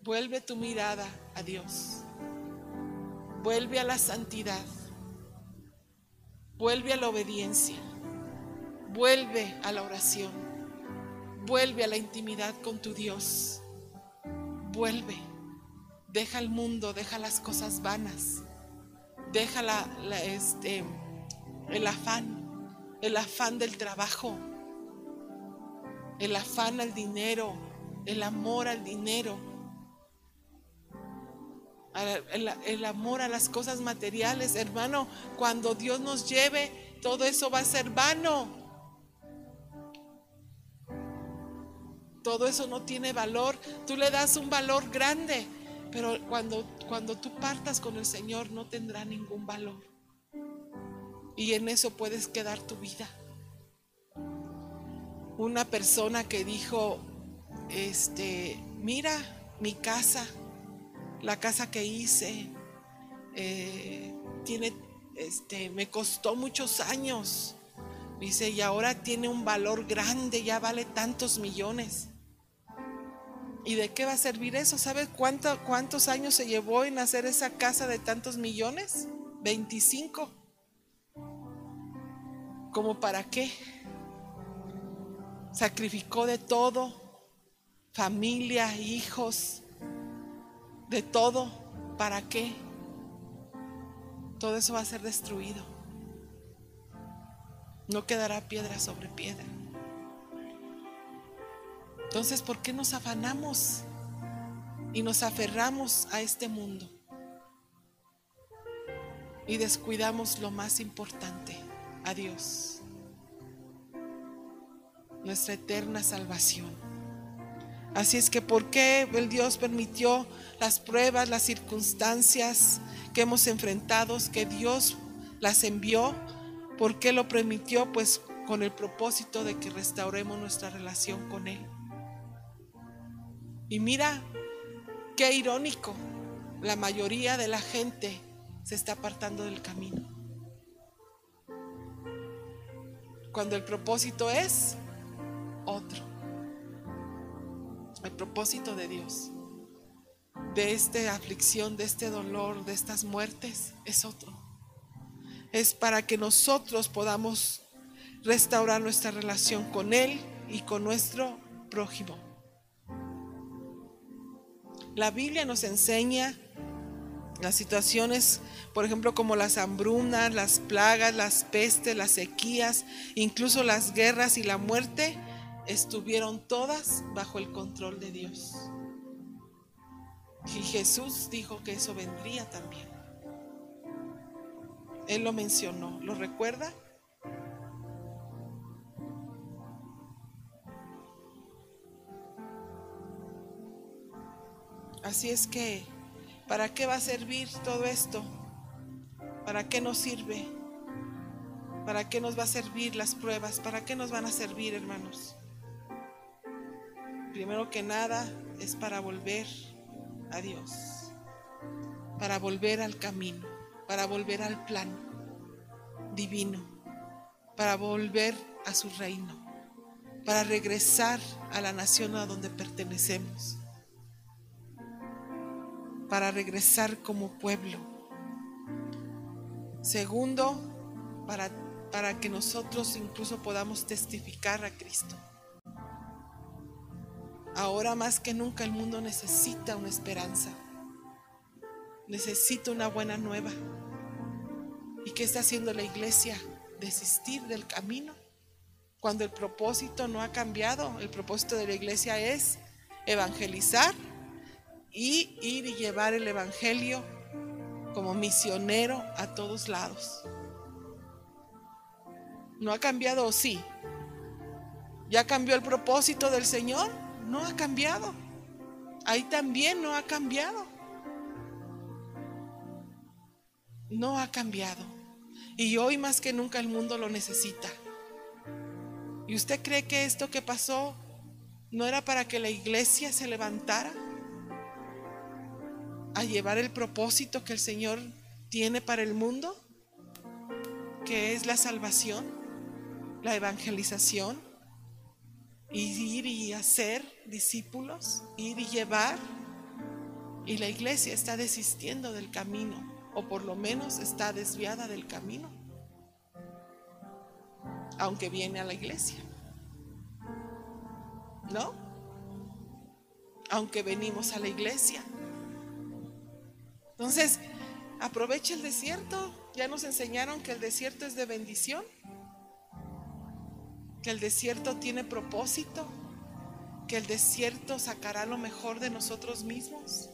Vuelve tu mirada a Dios. Vuelve a la santidad. Vuelve a la obediencia. Vuelve a la oración. Vuelve a la intimidad con tu Dios. Vuelve. Deja el mundo, deja las cosas vanas. Deja la, este, el afán, el afán del trabajo el afán al dinero, el amor al dinero, el, amor a las cosas materiales. Hermano, cuando Dios nos lleve, todo eso va a ser vano. Todo eso no tiene valor. Tú le das un valor grande, pero cuando, cuando tú partas con el Señor no tendrá ningún valor. Y en eso puedes quedar tu vida una persona que dijo, este, mira mi casa, la casa que hice, eh, tiene, este, me costó muchos años. Dice, y ahora tiene un valor grande, ya vale tantos millones. ¿Y de qué va a servir eso? ¿Sabes cuánto, cuántos años se llevó en hacer esa casa de tantos millones? 25. ¿Cómo para qué? sacrificó de todo, familia, hijos, de todo. ¿Para qué? Todo eso va a ser destruido. No quedará piedra sobre piedra. Entonces, ¿por qué nos afanamos y nos aferramos a este mundo? Y descuidamos lo más importante, a Dios nuestra eterna salvación. Así es que, ¿por qué el Dios permitió las pruebas, las circunstancias que hemos enfrentado, que Dios las envió? ¿Por qué lo permitió? Pues con el propósito de que restauremos nuestra relación con Él. Y mira, qué irónico, la mayoría de la gente se está apartando del camino. Cuando el propósito es otro. El propósito de Dios, de esta aflicción, de este dolor, de estas muertes, es otro. Es para que nosotros podamos restaurar nuestra relación con Él y con nuestro prójimo. La Biblia nos enseña Las situaciones, por ejemplo, como las hambrunas, las plagas, las pestes, las sequías, incluso las guerras y la muerte, estuvieron todas bajo el control de Dios. Y Jesús dijo que eso vendría también. Él lo mencionó, ¿lo recuerda? Así es que, ¿para qué va a servir todo esto? ¿Para qué nos sirve? ¿Para qué nos va a servir las pruebas? ¿Para qué nos van a servir, hermanos? Primero que nada es para volver a Dios, para volver al camino, para volver al plan divino, para volver a su reino, para regresar a la nación a donde pertenecemos para regresar como pueblo. Segundo, para, para que nosotros incluso podamos testificar a Cristo. Ahora más que nunca el mundo necesita una esperanza, necesita una buena nueva. ¿Y qué está haciendo la iglesia? Desistir del camino. Cuando el propósito no ha cambiado, el propósito de la iglesia es evangelizar y ir y llevar el Evangelio como misionero a todos lados. ¿No ha cambiado o sí? ¿Ya cambió el propósito del Señor? No ha cambiado. Ahí también no ha cambiado. No ha cambiado. Y hoy más que nunca el mundo lo necesita. ¿Y usted cree que esto que pasó no era para que la iglesia se levantara? A llevar el propósito que el Señor tiene para el mundo, que es la salvación, la evangelización, y ir y hacer discípulos, ir y llevar. Y la iglesia está desistiendo del camino, o por lo menos está desviada del camino, aunque viene a la iglesia. ¿No? Aunque venimos a la iglesia. Entonces, aprovecha el desierto. Ya nos enseñaron que el desierto es de bendición, que el desierto tiene propósito, que el desierto sacará lo mejor de nosotros mismos,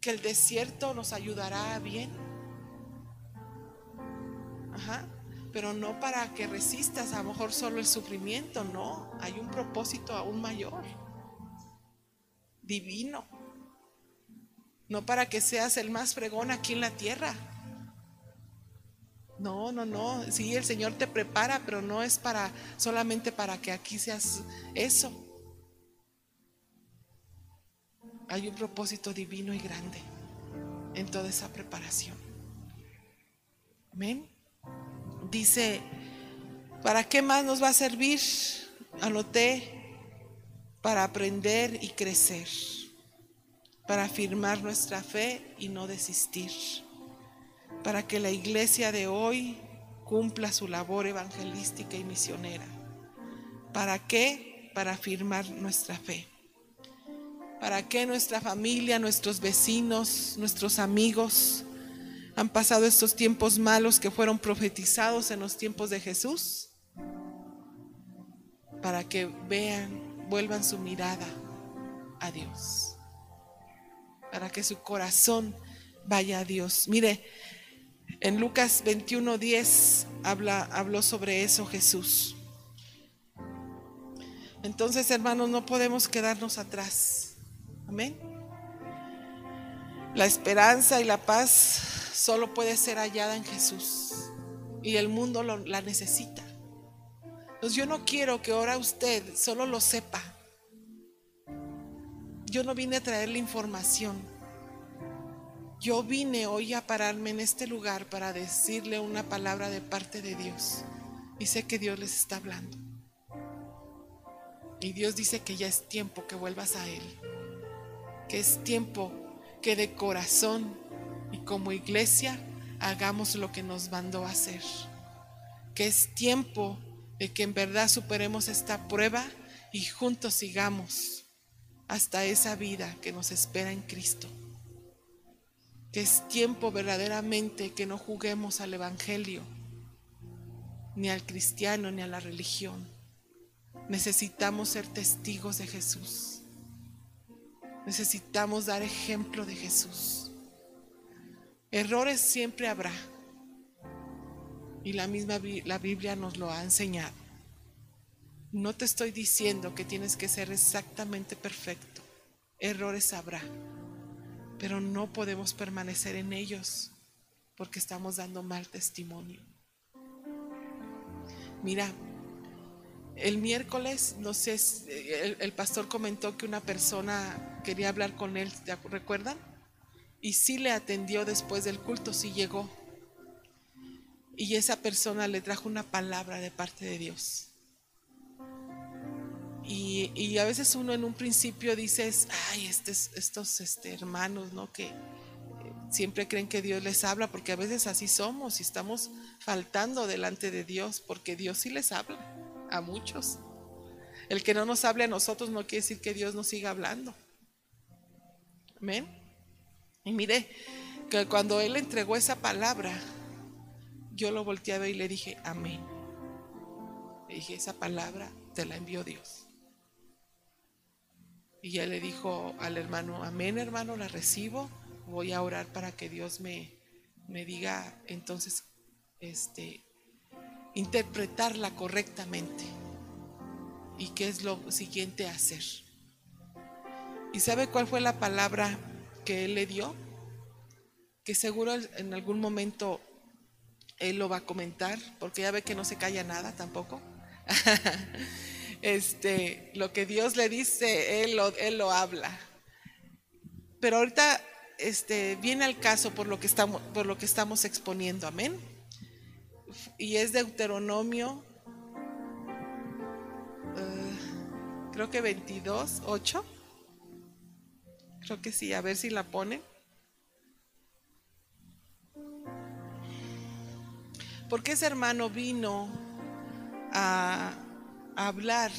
que el desierto nos ayudará a bien. Ajá. Pero no para que resistas a lo mejor solo el sufrimiento, no, hay un propósito aún mayor, divino no para que seas el más fregón aquí en la tierra. No, no, no. Sí, el Señor te prepara, pero no es para solamente para que aquí seas eso. Hay un propósito divino y grande en toda esa preparación. Amén. Dice, ¿para qué más nos va a servir? Anoté para aprender y crecer para afirmar nuestra fe y no desistir, para que la iglesia de hoy cumpla su labor evangelística y misionera. ¿Para qué? Para afirmar nuestra fe. ¿Para qué nuestra familia, nuestros vecinos, nuestros amigos han pasado estos tiempos malos que fueron profetizados en los tiempos de Jesús? Para que vean, vuelvan su mirada a Dios para que su corazón vaya a Dios. Mire, en Lucas 21:10 habla, habló sobre eso Jesús. Entonces, hermanos, no podemos quedarnos atrás. Amén. La esperanza y la paz solo puede ser hallada en Jesús y el mundo la necesita. Entonces yo no quiero que ahora usted solo lo sepa, yo no vine a traerle información. Yo vine hoy a pararme en este lugar para decirle una palabra de parte de Dios. Y sé que Dios les está hablando. Y Dios dice que ya es tiempo que vuelvas a Él. Que es tiempo que de corazón y como iglesia hagamos lo que nos mandó a hacer. Que es tiempo de que en verdad superemos esta prueba y juntos sigamos hasta esa vida que nos espera en Cristo. que es tiempo verdaderamente que no juguemos al Evangelio, ni al cristiano, ni a la religión. Necesitamos ser testigos de Jesús. Necesitamos dar ejemplo de Jesús. Errores siempre habrá. Y la misma la Biblia nos lo ha enseñado. No te estoy diciendo que tienes que ser exactamente perfecto. Errores habrá. Pero no podemos permanecer en ellos porque estamos dando mal testimonio. Mira, el miércoles, no sé, el, pastor comentó que una persona quería hablar con él, ¿recuerdan? Y sí le atendió después del culto, sí llegó. Y esa persona le trajo una palabra de parte de Dios. Y, a veces uno en un principio dice, ay, estos este, hermanos, ¿no? Que eh, siempre creen que Dios les habla, porque a veces así somos y estamos faltando delante de Dios, porque Dios sí les habla a muchos. El que no nos hable a nosotros no quiere decir que Dios nos siga hablando. Amén. Y mire, que cuando Él entregó esa palabra, yo lo volteé a ver y le dije, amén. Le dije, esa palabra te la envió Dios. Y ya le dijo al hermano, amén hermano, la recibo. Voy a orar para que Dios me, me diga entonces, este, interpretarla correctamente y qué es lo siguiente a hacer. ¿Y sabe cuál fue la palabra que él le dio? Que seguro en algún momento él lo va a comentar, porque ya ve que no se calla nada tampoco. *laughs* este, lo que Dios le dice, él lo, él lo habla. Pero ahorita este, viene al caso por lo que estamos, por lo que estamos exponiendo, amén y es Deuteronomio, eh, creo que 22, 8. Creo que sí, a ver si la pone. Porque ese hermano vino a, a hablar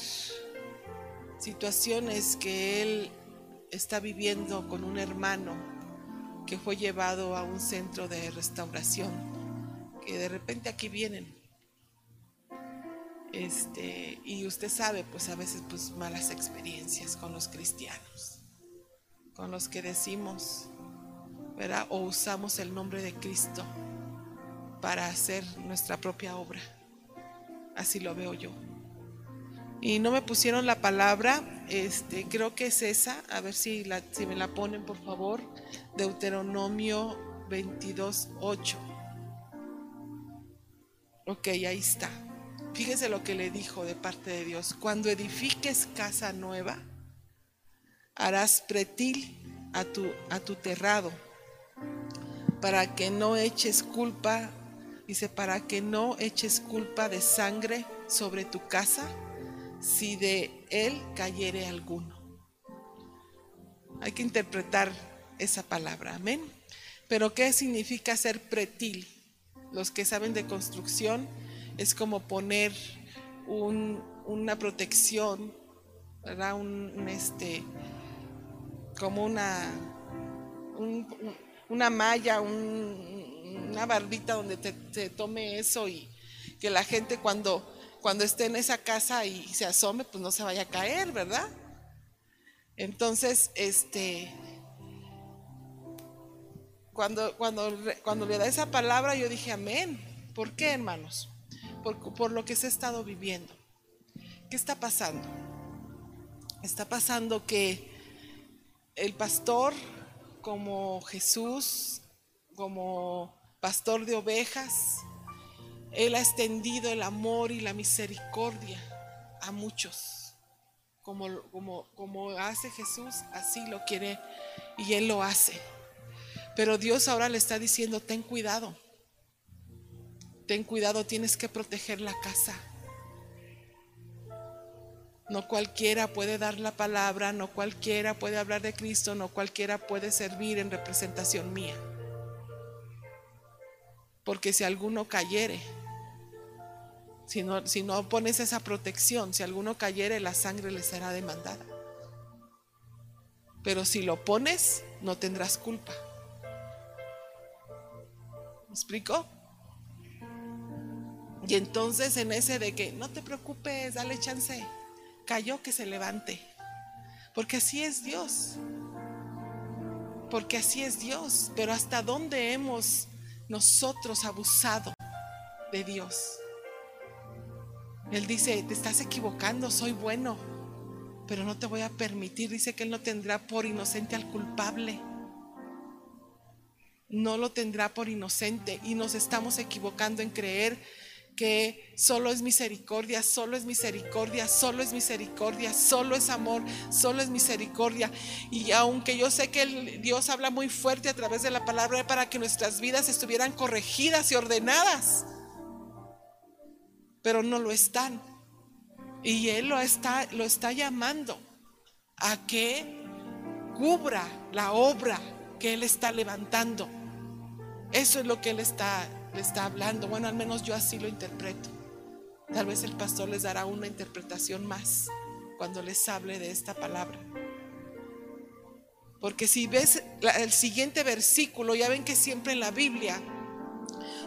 situaciones que él está viviendo con un hermano que fue llevado a un centro de restauración que de repente aquí vienen. Este, y usted sabe, pues a veces pues malas experiencias con los cristianos, con los que decimos, ¿verdad? O usamos el nombre de Cristo para hacer nuestra propia obra. Así lo veo yo. Y no me pusieron la palabra, este, creo que es esa, a ver si, la, si me la ponen por favor, Deuteronomio 22, 8. Ok, ahí está. Fíjese lo que le dijo de parte de Dios. Cuando edifiques casa nueva, harás pretil a tu, a tu terrado, para que no eches culpa, dice, para que no eches culpa de sangre sobre tu casa, si de él cayere alguno. Hay que interpretar esa palabra, amén. Pero ¿qué significa ser pretil? Los que saben de construcción es como poner una protección, ¿verdad? Un, este, como una, una malla, una barbita donde te, tome eso y que la gente cuando, cuando esté en esa casa y se asome, pues no se vaya a caer, ¿verdad? Entonces, este, cuando, cuando, cuando le da esa palabra, yo dije, amén. ¿Por qué, hermanos? Por, por lo que se ha estado viviendo. ¿Qué está pasando? Está pasando que el pastor, como Jesús, como pastor de ovejas, él ha extendido el amor y la misericordia a muchos. Como, como, como hace Jesús, así lo quiere y él lo hace. Pero Dios ahora le está diciendo, ten cuidado. Ten cuidado, tienes que proteger la casa. No cualquiera puede dar la palabra, no cualquiera puede hablar de Cristo, no cualquiera puede servir en representación mía. Porque si alguno cayere, si no, si no pones esa protección, si alguno cayere, la sangre le será demandada. Pero si lo pones, no tendrás culpa. explico? Y entonces en ese de que no te preocupes, dale chance, cayó que se levante. Porque así es Dios. Porque así es Dios. Pero hasta dónde hemos nosotros abusado de Dios. Él dice, te estás equivocando, soy bueno, pero no te voy a permitir. Dice que Él no tendrá por inocente al culpable. No lo tendrá por inocente. Y nos estamos equivocando en creer que solo es misericordia, solo es misericordia, solo es misericordia, solo es amor, solo es misericordia. Y aunque yo sé que Dios habla muy fuerte a través de la palabra para que nuestras vidas estuvieran corregidas y ordenadas, pero no lo están. Y Él lo está, lo está llamando a que cubra la obra que Él está levantando. Eso es lo que Él está está hablando. Bueno, al menos yo así lo interpreto. Tal vez el pastor les dará una interpretación más cuando les hable de esta palabra. Porque si ves el siguiente versículo, ya ven que siempre en la Biblia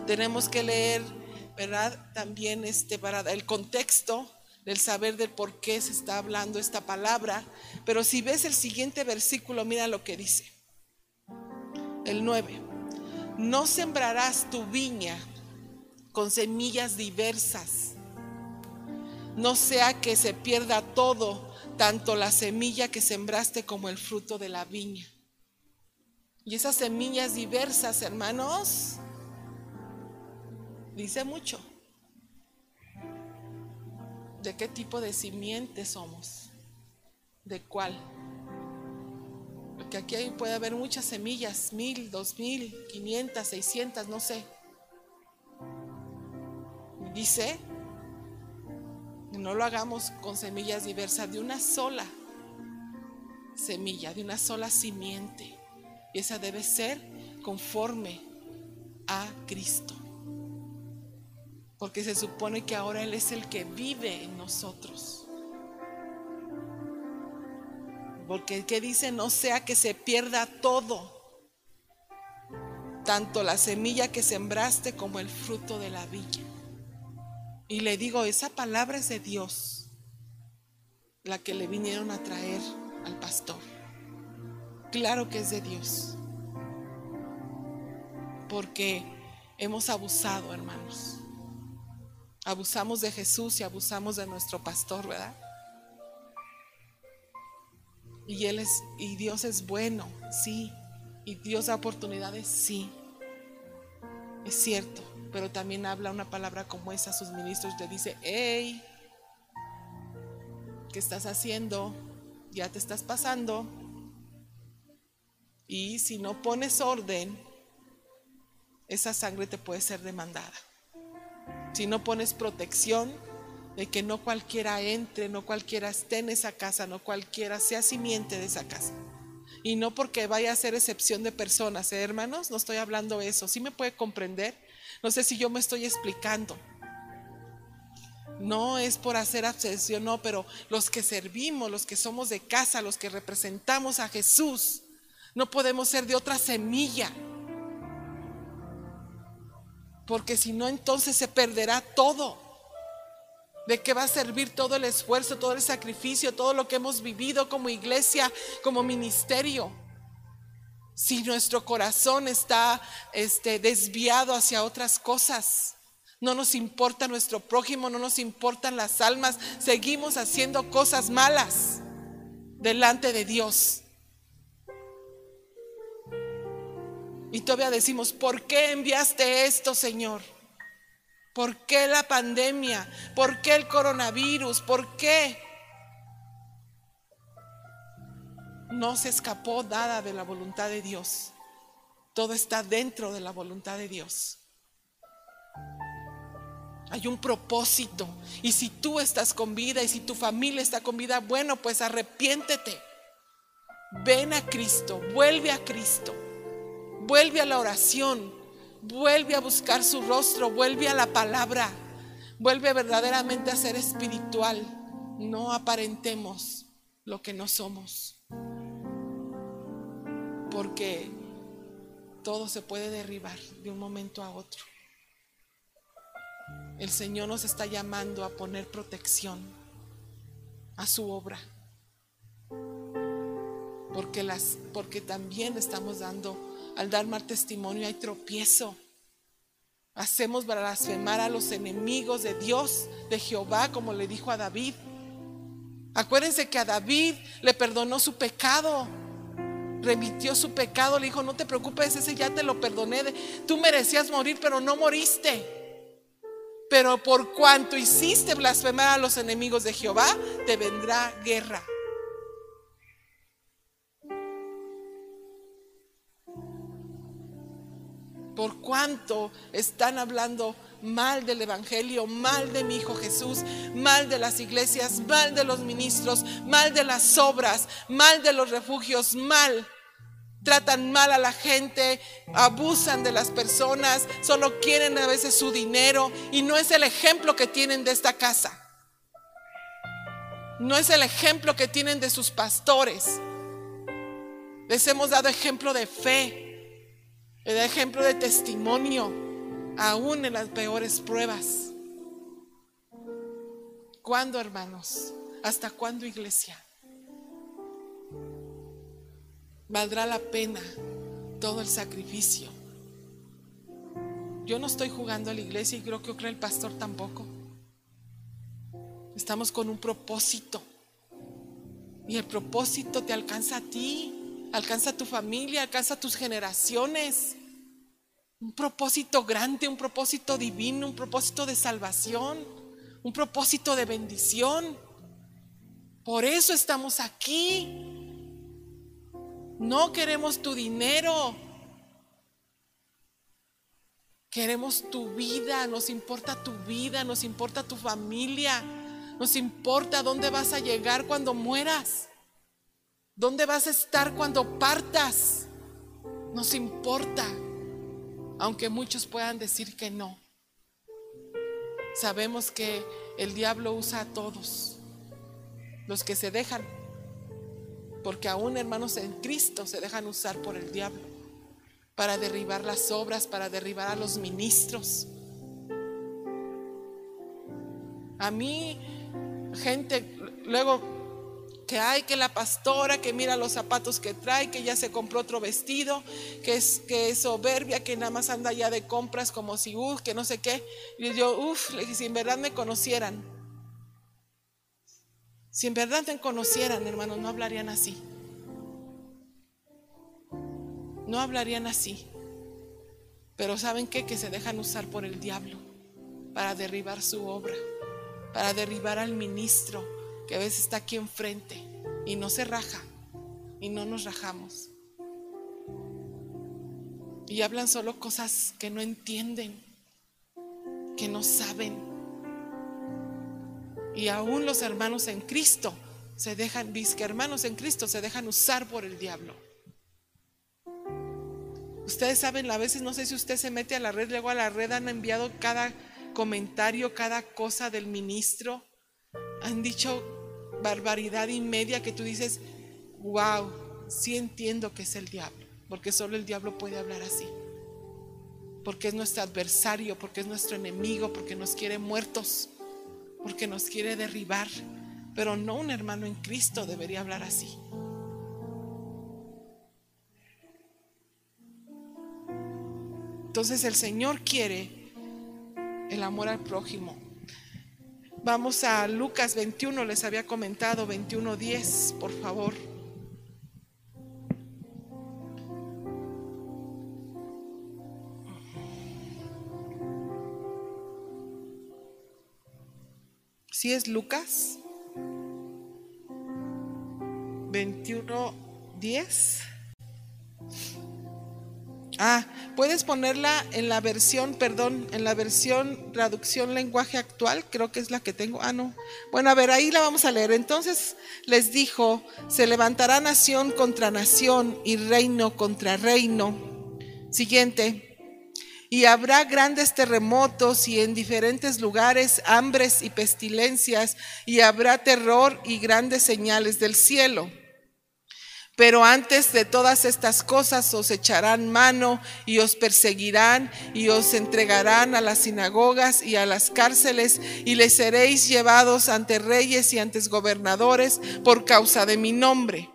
tenemos que leer, ¿verdad? También este para el contexto del saber del por qué se está hablando esta palabra. Pero si ves el siguiente versículo, mira lo que dice. El 9 no sembrarás tu viña con semillas diversas. No sea que se pierda todo, tanto la semilla que sembraste como el fruto de la viña. Y esas semillas diversas, hermanos, dice mucho. ¿De qué tipo de simiente somos? ¿De cuál? que aquí puede haber muchas semillas, mil, dos mil, quinientas, seiscientas, no sé. Dice, no lo hagamos con semillas diversas, de una sola semilla, de una sola simiente. Y esa debe ser conforme a Cristo. Porque se supone que ahora Él es el que vive en nosotros. Porque el que dice no sea que se pierda todo, tanto la semilla que sembraste como el fruto de la villa. Y le digo, esa palabra es de Dios, la que le vinieron a traer al pastor. Claro que es de Dios. Porque hemos abusado, hermanos. Abusamos de Jesús y abusamos de nuestro pastor, ¿verdad? Y Él es, y Dios es bueno, sí. Y Dios da oportunidades, sí. Es cierto, pero también habla una palabra como esa a sus ministros. Le dice, hey, ¿qué estás haciendo? Ya te estás pasando. Y si no pones orden, esa sangre te puede ser demandada. Si no pones protección, de que no cualquiera entre, no cualquiera esté en esa casa, no cualquiera sea simiente de esa casa. Y no porque vaya a ser excepción de personas, ¿eh, hermanos, no estoy hablando eso. ¿Sí me puede comprender? No sé si yo me estoy explicando. No es por hacer obsesión, no, pero los que servimos, los que somos de casa, los que representamos a Jesús, no podemos ser de otra semilla. Porque si no, entonces se perderá todo. ¿De qué va a servir todo el esfuerzo, todo el sacrificio, todo lo que hemos vivido como iglesia, como ministerio? Si nuestro corazón está este, desviado hacia otras cosas, no nos importa nuestro prójimo, no nos importan las almas, seguimos haciendo cosas malas delante de Dios. Y todavía decimos, ¿por qué enviaste esto, Señor? ¿Por qué la pandemia? ¿Por qué el coronavirus? ¿Por qué? No se escapó nada de la voluntad de Dios. Todo está dentro de la voluntad de Dios. Hay un propósito. Y si tú estás con vida y si tu familia está con vida, bueno, pues arrepiéntete. Ven a Cristo, vuelve a Cristo, vuelve a la oración, Vuelve a buscar su rostro, vuelve a la palabra, vuelve verdaderamente a ser espiritual. No aparentemos lo que no somos. Porque todo se puede derribar de un momento a otro. El Señor nos está llamando a poner protección a su obra. Porque, las, porque también estamos dando, al dar más testimonio hay tropiezo. Hacemos blasfemar a los enemigos de Dios, de Jehová, como le dijo a David. Acuérdense que a David le perdonó su pecado, remitió su pecado, le dijo, no te preocupes, ese ya te lo perdoné. Tú merecías morir, pero no moriste. Pero por cuanto hiciste blasfemar a los enemigos de Jehová, te vendrá guerra. Por cuanto están hablando mal del Evangelio, mal de mi Hijo Jesús, mal de las iglesias, mal de los ministros, mal de las obras, mal de los refugios, mal tratan mal a la gente, abusan de las personas, solo quieren a veces su dinero y no es el ejemplo que tienen de esta casa. No es el ejemplo que tienen de sus pastores. Les hemos dado ejemplo de fe, de ejemplo de testimonio, aún en las peores pruebas. ¿Cuándo, hermanos? ¿Hasta cuándo, iglesia? valdrá la pena todo el sacrificio. Yo no estoy jugando a la iglesia y creo que el pastor tampoco. Estamos con un propósito. Y el propósito te alcanza a ti, alcanza tu familia, alcanza tus generaciones. Un propósito grande, un propósito divino, un propósito de salvación, un propósito de bendición. Por eso estamos aquí. No queremos tu dinero. Queremos tu vida, nos importa tu vida, nos importa tu familia, nos importa dónde vas a llegar cuando mueras, dónde vas a estar cuando partas. Nos importa, aunque muchos puedan decir que no. Sabemos que el diablo usa a todos, los que se dejan porque aún hermanos en Cristo se dejan usar por el diablo para derribar las obras, para derribar a los ministros. A mí, gente, luego que hay que la pastora, que mira los zapatos que trae, que ya se compró otro vestido, que es, que soberbia, que nada más anda ya de compras como si, uff, que no sé qué. Y yo, uff, si en verdad me conocieran, si en verdad te conocieran, hermanos, no hablarían así. No hablarían así. Pero ¿saben qué? Que se dejan usar por el diablo para derribar su obra, para derribar al ministro que a veces está aquí enfrente y no se raja y no nos rajamos. Y hablan solo cosas que no entienden, que no saben. Y aún los hermanos en Cristo se dejan, que hermanos en Cristo se dejan usar por el diablo. Ustedes saben, a veces no sé si usted se mete a la red, luego a la red han enviado cada comentario, cada cosa del ministro. Han dicho barbaridad y media que tú dices, wow, sí entiendo que es el diablo, porque solo el diablo puede hablar así. Porque es nuestro adversario, porque es nuestro enemigo, porque nos quiere muertos porque nos quiere derribar, pero no un hermano en Cristo debería hablar así. Entonces el Señor quiere el amor al prójimo. Vamos a Lucas 21, les había comentado 21.10, por favor. Si es Lucas 21, 10. Ah, puedes ponerla en la versión, perdón, en la versión traducción lenguaje actual, creo que es la que tengo. Ah, no. Bueno, a ver, ahí la vamos a leer. Entonces les dijo, se levantará nación contra nación y reino contra reino. Siguiente y habrá grandes terremotos y en diferentes lugares hambres y pestilencias y habrá terror y grandes señales del cielo. Pero antes de todas estas cosas os echarán mano y os perseguirán y os entregarán a las sinagogas y a las cárceles y les seréis llevados ante reyes y ante gobernadores por causa de mi nombre.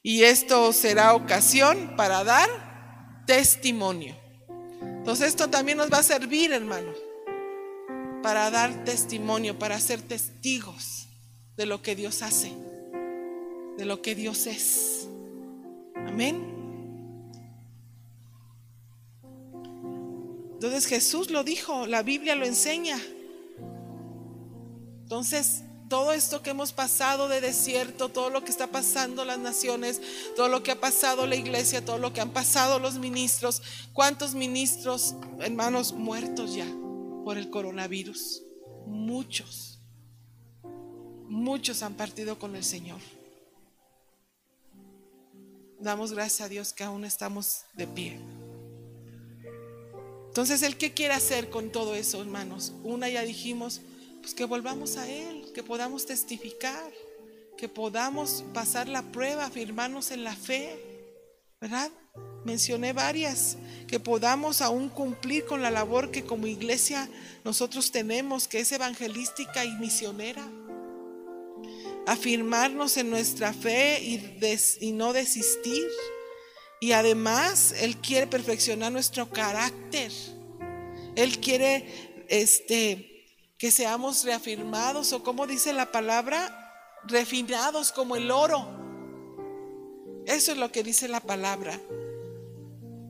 Y esto será ocasión para dar testimonio. Entonces esto también nos va a servir, hermano, para dar testimonio, para ser testigos de lo que Dios hace de lo que Dios es. Amén. Entonces Jesús lo dijo, la Biblia lo enseña. Entonces, todo esto que hemos pasado de desierto, todo lo que está pasando las naciones, todo lo que ha pasado la iglesia, todo lo que han pasado los ministros, ¿cuántos ministros, hermanos, muertos ya por el coronavirus? Muchos. Muchos han partido con el Señor. Damos gracias a Dios que aún estamos de pie. Entonces, ¿el qué quiere hacer con todo eso, hermanos? Una ya dijimos, pues que volvamos a Él, que podamos testificar, que podamos pasar la prueba, afirmarnos en la fe, ¿verdad? Mencioné varias, que podamos aún cumplir con la labor que como iglesia nosotros tenemos, que es evangelística y misionera afirmarnos en nuestra fe y, no desistir. Y además, Él quiere perfeccionar nuestro carácter. Él quiere este, que seamos reafirmados o como dice la palabra, refinados como el oro. Eso es lo que dice la palabra.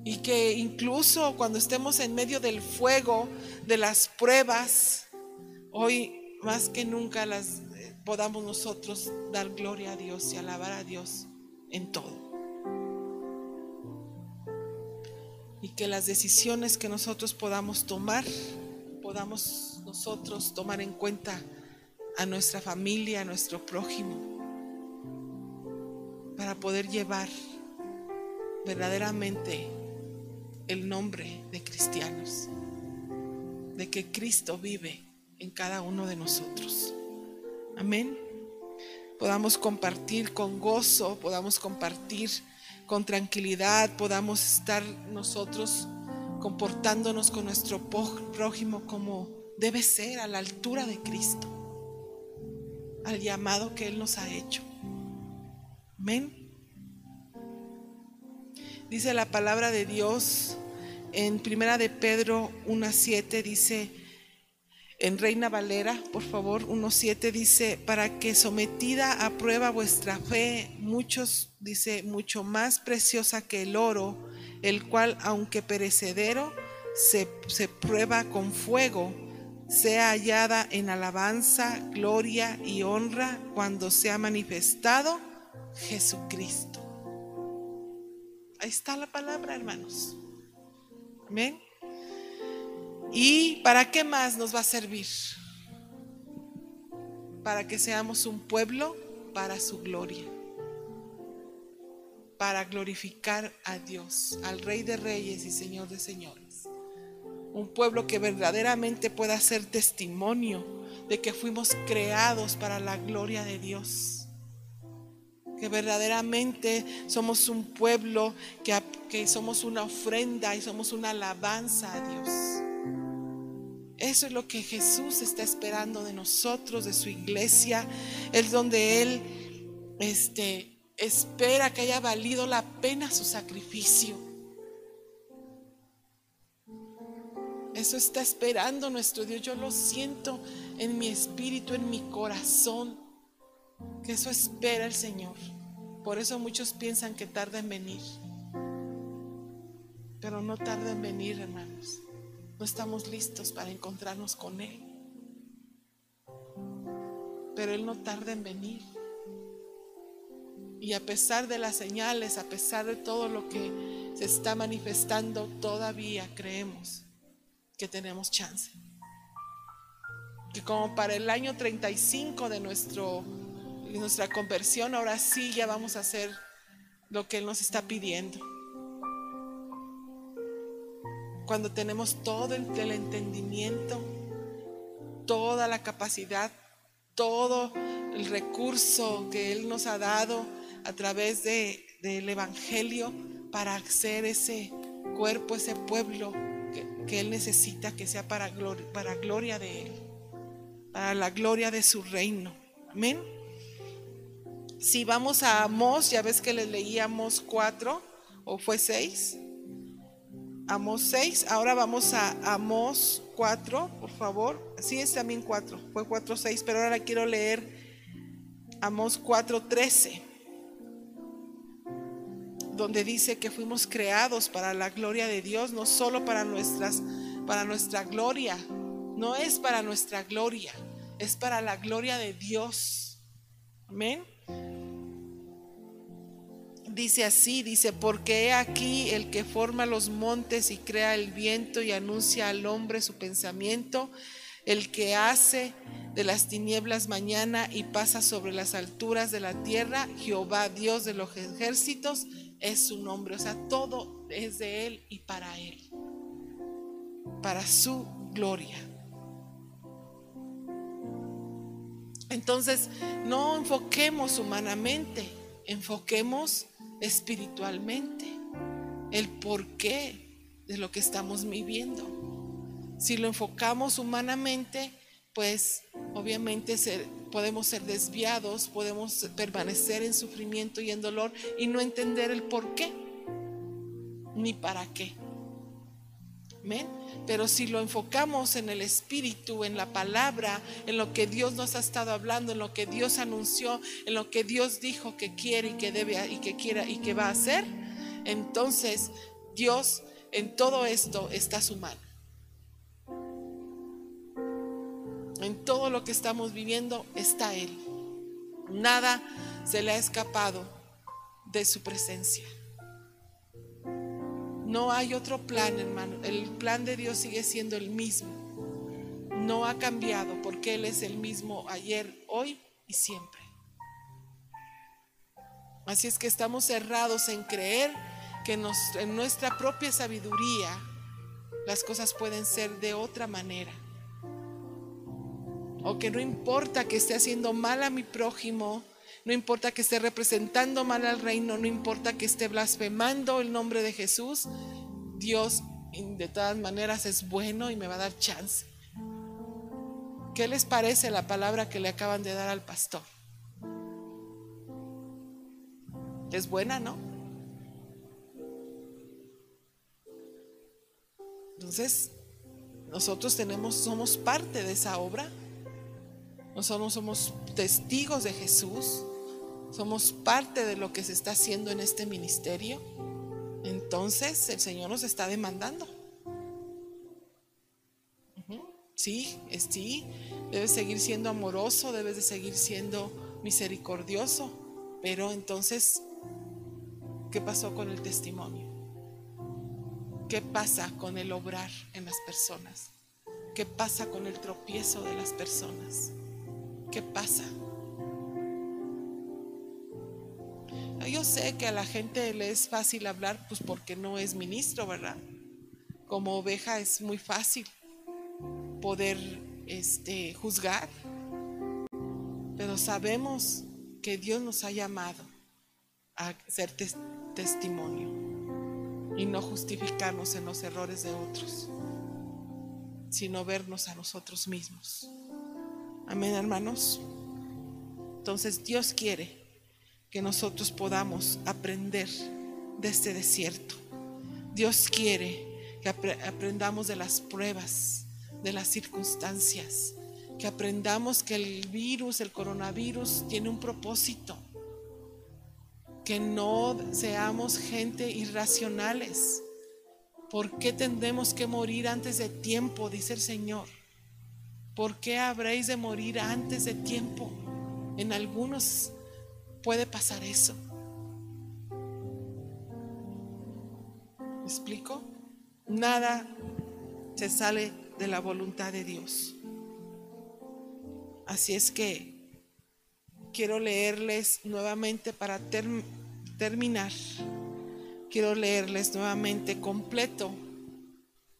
Y que incluso cuando estemos en medio del fuego, de las pruebas, hoy más que nunca las podamos nosotros dar gloria a Dios y alabar a Dios en todo. Y que las decisiones que nosotros podamos tomar, podamos nosotros tomar en cuenta a nuestra familia, a nuestro prójimo, para poder llevar verdaderamente el nombre de cristianos, de que Cristo vive en cada uno de nosotros. Amén. Podamos compartir con gozo, podamos compartir con tranquilidad, podamos estar nosotros comportándonos con nuestro prójimo como debe ser, a la altura de Cristo, al llamado que Él nos ha hecho. Amén. Dice la palabra de Dios en Primera de Pedro 1.7, dice, en Reina Valera, por favor, 1.7 dice, para que sometida a prueba vuestra fe, muchos, dice, mucho más preciosa que el oro, el cual, aunque perecedero, se, se prueba con fuego, sea hallada en alabanza, gloria y honra cuando sea manifestado Jesucristo. Ahí está la palabra, hermanos. Amén. ¿Y para qué más nos va a servir? Para que seamos un pueblo para su gloria. Para glorificar a Dios, al Rey de Reyes y Señor de Señores. Un pueblo que verdaderamente pueda ser testimonio de que fuimos creados para la gloria de Dios. Que verdaderamente somos un pueblo que, que somos una ofrenda y somos una alabanza a Dios. Eso es lo que Jesús está esperando de nosotros, de su iglesia. Es donde Él este, espera que haya valido la pena su sacrificio. Eso está esperando nuestro Dios. Yo lo siento en mi espíritu, en mi corazón, que eso espera el Señor. Por eso muchos piensan que tarda en venir. Pero no tarda en venir, hermanos no estamos listos para encontrarnos con Él. Pero Él no tarda en venir. Y a pesar de las señales, a pesar de todo lo que se está manifestando, todavía creemos que tenemos chance. Que como para el año 35 de, nuestro, nuestra conversión, ahora sí ya vamos a hacer lo que Él nos está pidiendo cuando tenemos todo el, entendimiento, toda la capacidad, todo el recurso que Él nos ha dado a través de, del Evangelio para hacer ese cuerpo, ese pueblo que, Él necesita que sea para gloria, para gloria de Él, para la gloria de su reino. Amén. Si vamos a Amós, ya ves que le leíamos cuatro o fue seis. Amós 6, ahora vamos a Amós 4, por favor. Sí, es también 4, fue 4, 6, pero ahora quiero leer. Amós 4, 13, donde dice que fuimos creados para la gloria de Dios, no solo para, nuestras, para nuestra gloria, no es para nuestra gloria, es para la gloria de Dios. Amén dice así, dice, porque he aquí el que forma los montes y crea el viento y anuncia al hombre su pensamiento, el que hace de las tinieblas mañana y pasa sobre las alturas de la tierra, Jehová Dios de los ejércitos, es su nombre. O sea, todo es de Él y para Él, para su gloria. Entonces, no enfoquemos humanamente, enfoquemos espiritualmente, el porqué de lo que estamos viviendo. Si lo enfocamos humanamente, pues obviamente podemos ser desviados, podemos permanecer en sufrimiento y en dolor y no entender el por qué ni para qué. Pero si lo enfocamos en el Espíritu, en la palabra, en lo que Dios nos ha estado hablando, en lo que Dios anunció, en lo que Dios dijo que quiere y que debe y que quiera y que va a hacer, entonces Dios en todo esto está su mano. En todo lo que estamos viviendo está Él. Nada se le ha escapado de su presencia. No hay otro plan, hermano. El plan de Dios sigue siendo el mismo. No ha cambiado porque Él es el mismo ayer, hoy y siempre. Así es que estamos cerrados en creer que en nuestra propia sabiduría las cosas pueden ser de otra manera. O que no importa que esté haciendo mal a mi prójimo, no importa que esté representando mal al reino, no importa que esté blasfemando el nombre de Jesús, Dios de todas maneras es bueno y me va a dar chance. ¿Qué les parece la palabra que le acaban de dar al pastor? Es buena, ¿no? Entonces, nosotros tenemos, somos parte de esa obra. Nosotros somos testigos de Jesús somos parte de lo que se está haciendo en este ministerio, entonces el Señor nos está demandando. Sí, sí, debes seguir siendo amoroso, debes de seguir siendo misericordioso, pero entonces, ¿qué pasó con el testimonio? ¿Qué pasa con el obrar en las personas? ¿Qué pasa con el tropiezo de las personas? ¿Qué pasa? Yo sé que a la gente le es fácil hablar, pues porque no es ministro, ¿verdad? Como oveja es muy fácil poder este, juzgar, pero sabemos que Dios nos ha llamado a ser testimonio y no justificarnos en los errores de otros, sino vernos a nosotros mismos. Amén, hermanos. Entonces Dios quiere que nosotros podamos aprender de este desierto. Dios quiere que aprendamos de las pruebas, de las circunstancias, que aprendamos que el virus, el coronavirus, tiene un propósito, que no seamos gente irracionales. ¿Por qué tendremos que morir antes de tiempo? Dice el Señor. ¿Por qué habréis de morir antes de tiempo? En algunos puede pasar eso. ¿Me explico? Nada se sale de la voluntad de Dios. Así es que quiero leerles nuevamente para terminar. Quiero leerles nuevamente completo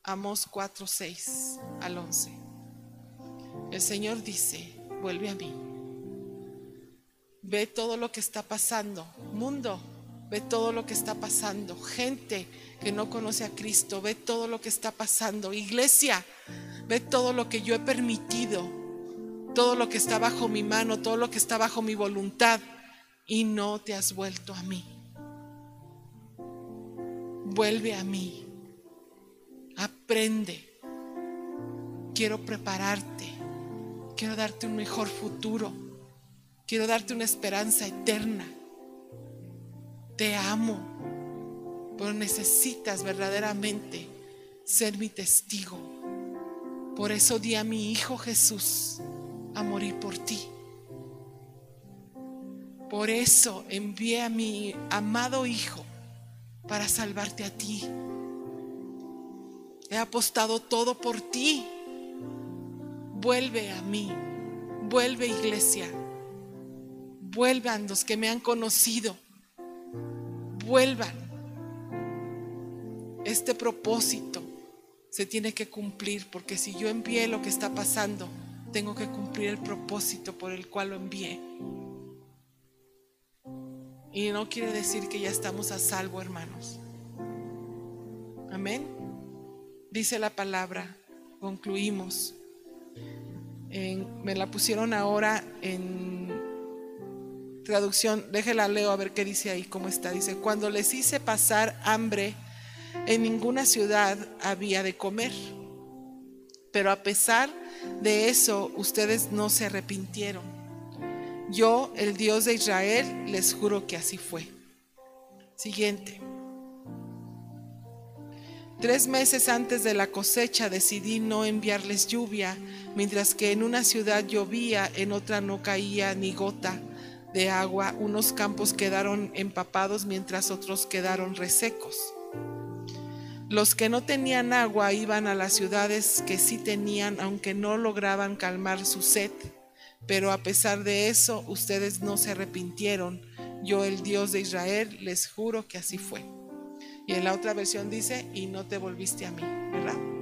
Amos 4, 6 al 11. El Señor dice, vuelve a mí ve todo lo que está pasando. Mundo, ve todo lo que está pasando. Gente que no conoce a Cristo, ve todo lo que está pasando. Iglesia, ve todo lo que yo he permitido, todo lo que está bajo mi mano, todo lo que está bajo mi voluntad y no te has vuelto a mí. Vuelve a mí. Aprende. Quiero prepararte. Quiero darte un mejor futuro. Quiero darte una esperanza eterna. Te amo, pero necesitas verdaderamente ser mi testigo. Por eso di a mi Hijo Jesús a morir por ti. Por eso envié a mi amado Hijo para salvarte a ti. He apostado todo por ti. Vuelve a mí. Vuelve iglesia. Vuelvan los que me han conocido. Vuelvan. Este propósito se tiene que cumplir porque si yo envié lo que está pasando, tengo que cumplir el propósito por el cual lo envié. Y no quiere decir que ya estamos a salvo, hermanos. Amén. Dice la palabra, concluimos. me la pusieron ahora en traducción, déjela leo a ver qué dice ahí, cómo está. Dice, cuando les hice pasar hambre, en ninguna ciudad había de comer. Pero a pesar de eso, ustedes no se arrepintieron. Yo, el Dios de Israel, les juro que así fue. Siguiente. Tres meses antes de la cosecha decidí no enviarles lluvia, mientras que en una ciudad llovía, en otra no caía ni gota de agua. Unos campos quedaron empapados mientras otros quedaron resecos. Los que no tenían agua iban a las ciudades que sí tenían, aunque no lograban calmar su sed. Pero a pesar de eso, ustedes no se arrepintieron. Yo, el Dios de Israel, les juro que así fue. Y en la otra versión dice, y no te volviste a mí, ¿verdad?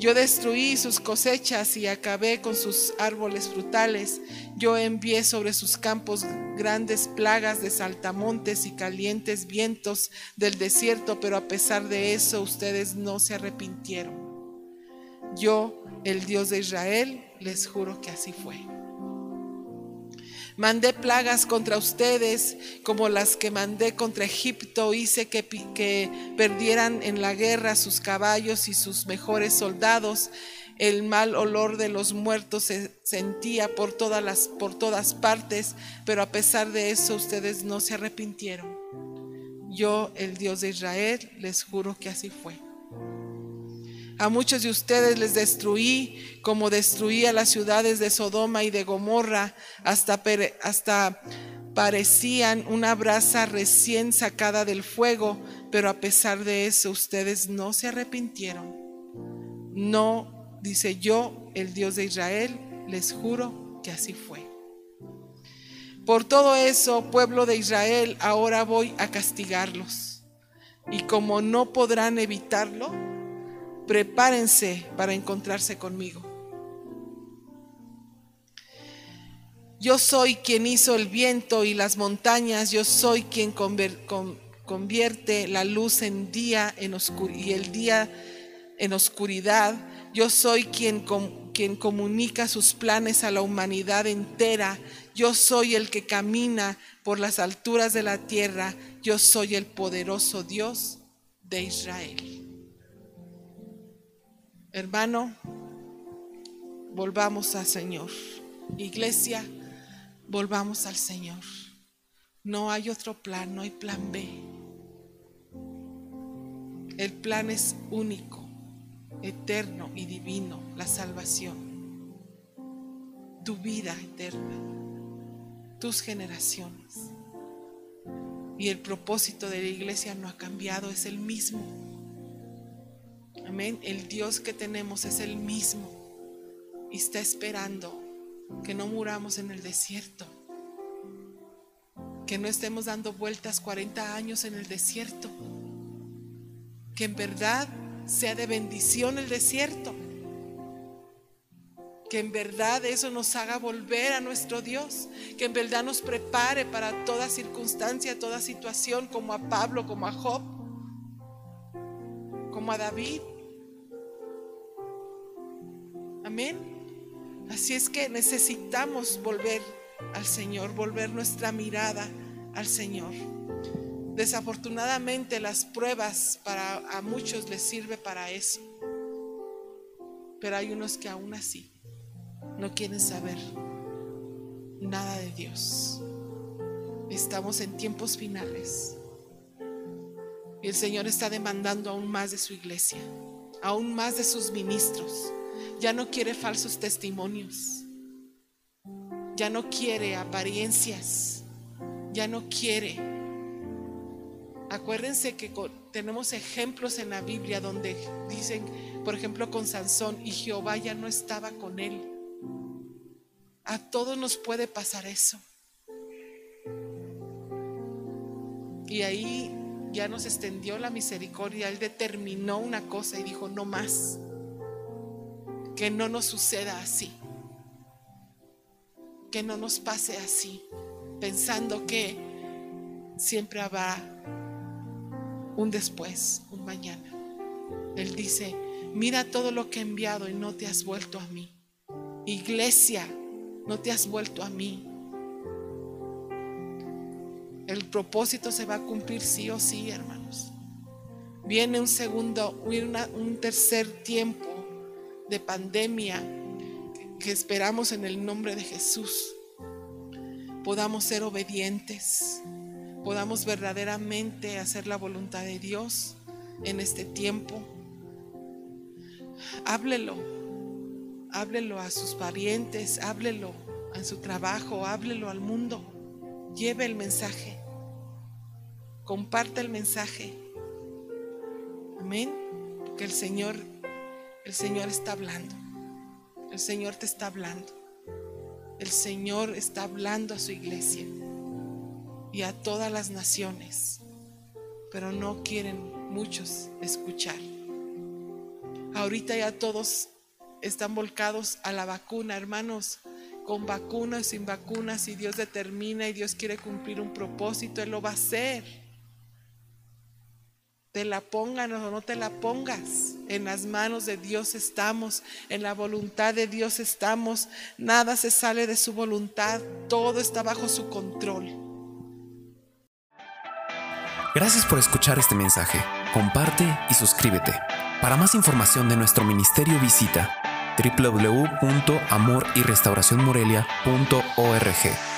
Yo destruí sus cosechas y acabé con sus árboles frutales. Yo envié sobre sus campos grandes plagas de saltamontes y calientes vientos del desierto, pero a pesar de eso ustedes no se arrepintieron. Yo, el Dios de Israel, les juro que así fue. Mandé plagas contra ustedes como las que mandé contra Egipto. Hice que, perdieran en la guerra sus caballos y sus mejores soldados. El mal olor de los muertos se sentía por todas, las, por todas partes, pero a pesar de eso ustedes no se arrepintieron. Yo, el Dios de Israel, les juro que así fue. A muchos de ustedes les destruí como destruí a las ciudades de Sodoma y de Gomorra, hasta, hasta parecían una brasa recién sacada del fuego, pero a pesar de eso ustedes no se arrepintieron. No, dice yo, el Dios de Israel, les juro que así fue. Por todo eso, pueblo de Israel, ahora voy a castigarlos. Y como no podrán evitarlo, prepárense para encontrarse conmigo. Yo soy quien hizo el viento y las montañas, yo soy quien convierte la luz en día y el día en oscuridad. Yo soy quien comunica sus planes a la humanidad entera. Yo soy el que camina por las alturas de la tierra. Yo soy el poderoso Dios de Israel. Hermano, volvamos al Señor. Iglesia, volvamos al Señor. No hay otro plan, no hay plan B. El plan es único, eterno y divino, la salvación. Tu vida eterna, tus generaciones. Y el propósito de la iglesia no ha cambiado, es el mismo. Amén. El Dios que tenemos es el mismo y está esperando que no muramos en el desierto. Que no estemos dando vueltas 40 años en el desierto. Que en verdad sea de bendición el desierto. que en verdad eso nos haga volver a nuestro Dios, que en verdad nos prepare para toda circunstancia, toda situación, como a Pablo, como a Job, como a David. Amén. Así es que necesitamos volver al Señor, volver nuestra mirada al Señor. Desafortunadamente las pruebas para a muchos les sirve para eso. Pero hay unos que aún así no quieren saber nada de Dios. Estamos en tiempos finales. Y el Señor está demandando aún más de su iglesia, aún más de sus ministros. Ya no quiere falsos testimonios. Ya no quiere apariencias. Ya no quiere. Acuérdense que tenemos ejemplos en la Biblia donde dicen, por ejemplo, con Sansón, y Jehová ya no estaba con él. A todos nos puede pasar eso. Y ahí ya nos extendió la misericordia. Él determinó una cosa y dijo, no más. Que no nos suceda así. Que no nos pase así. Pensando que siempre habrá un después, un mañana. Él dice, mira todo lo que he enviado y no te has vuelto a mí. Iglesia, no te has vuelto a mí. El propósito se va a cumplir sí o sí, hermanos. Viene un segundo, un tercer tiempo de pandemia que esperamos en el nombre de Jesús. Podamos ser obedientes, podamos verdaderamente hacer la voluntad de Dios en este tiempo. Háblelo, háblelo a sus parientes, háblelo en su trabajo, háblelo al mundo. Lleve el mensaje. Comparte el mensaje. Amén. Porque el Señor, el Señor está hablando. El Señor te está hablando. El Señor está hablando a su iglesia y a todas las naciones, pero no quieren muchos escuchar. Ahorita ya todos están volcados a la vacuna, hermanos, con vacunas, sin vacunas, si Dios determina y Dios quiere cumplir un propósito, Él lo va a hacer. Te la pongan o no te la pongas. En las manos de Dios estamos, en la voluntad de Dios estamos. Nada se sale de su voluntad, todo está bajo su control. Gracias por escuchar este mensaje. Comparte y suscríbete. Para más información de nuestro ministerio visita www.amoryrestauracionmorelia.org.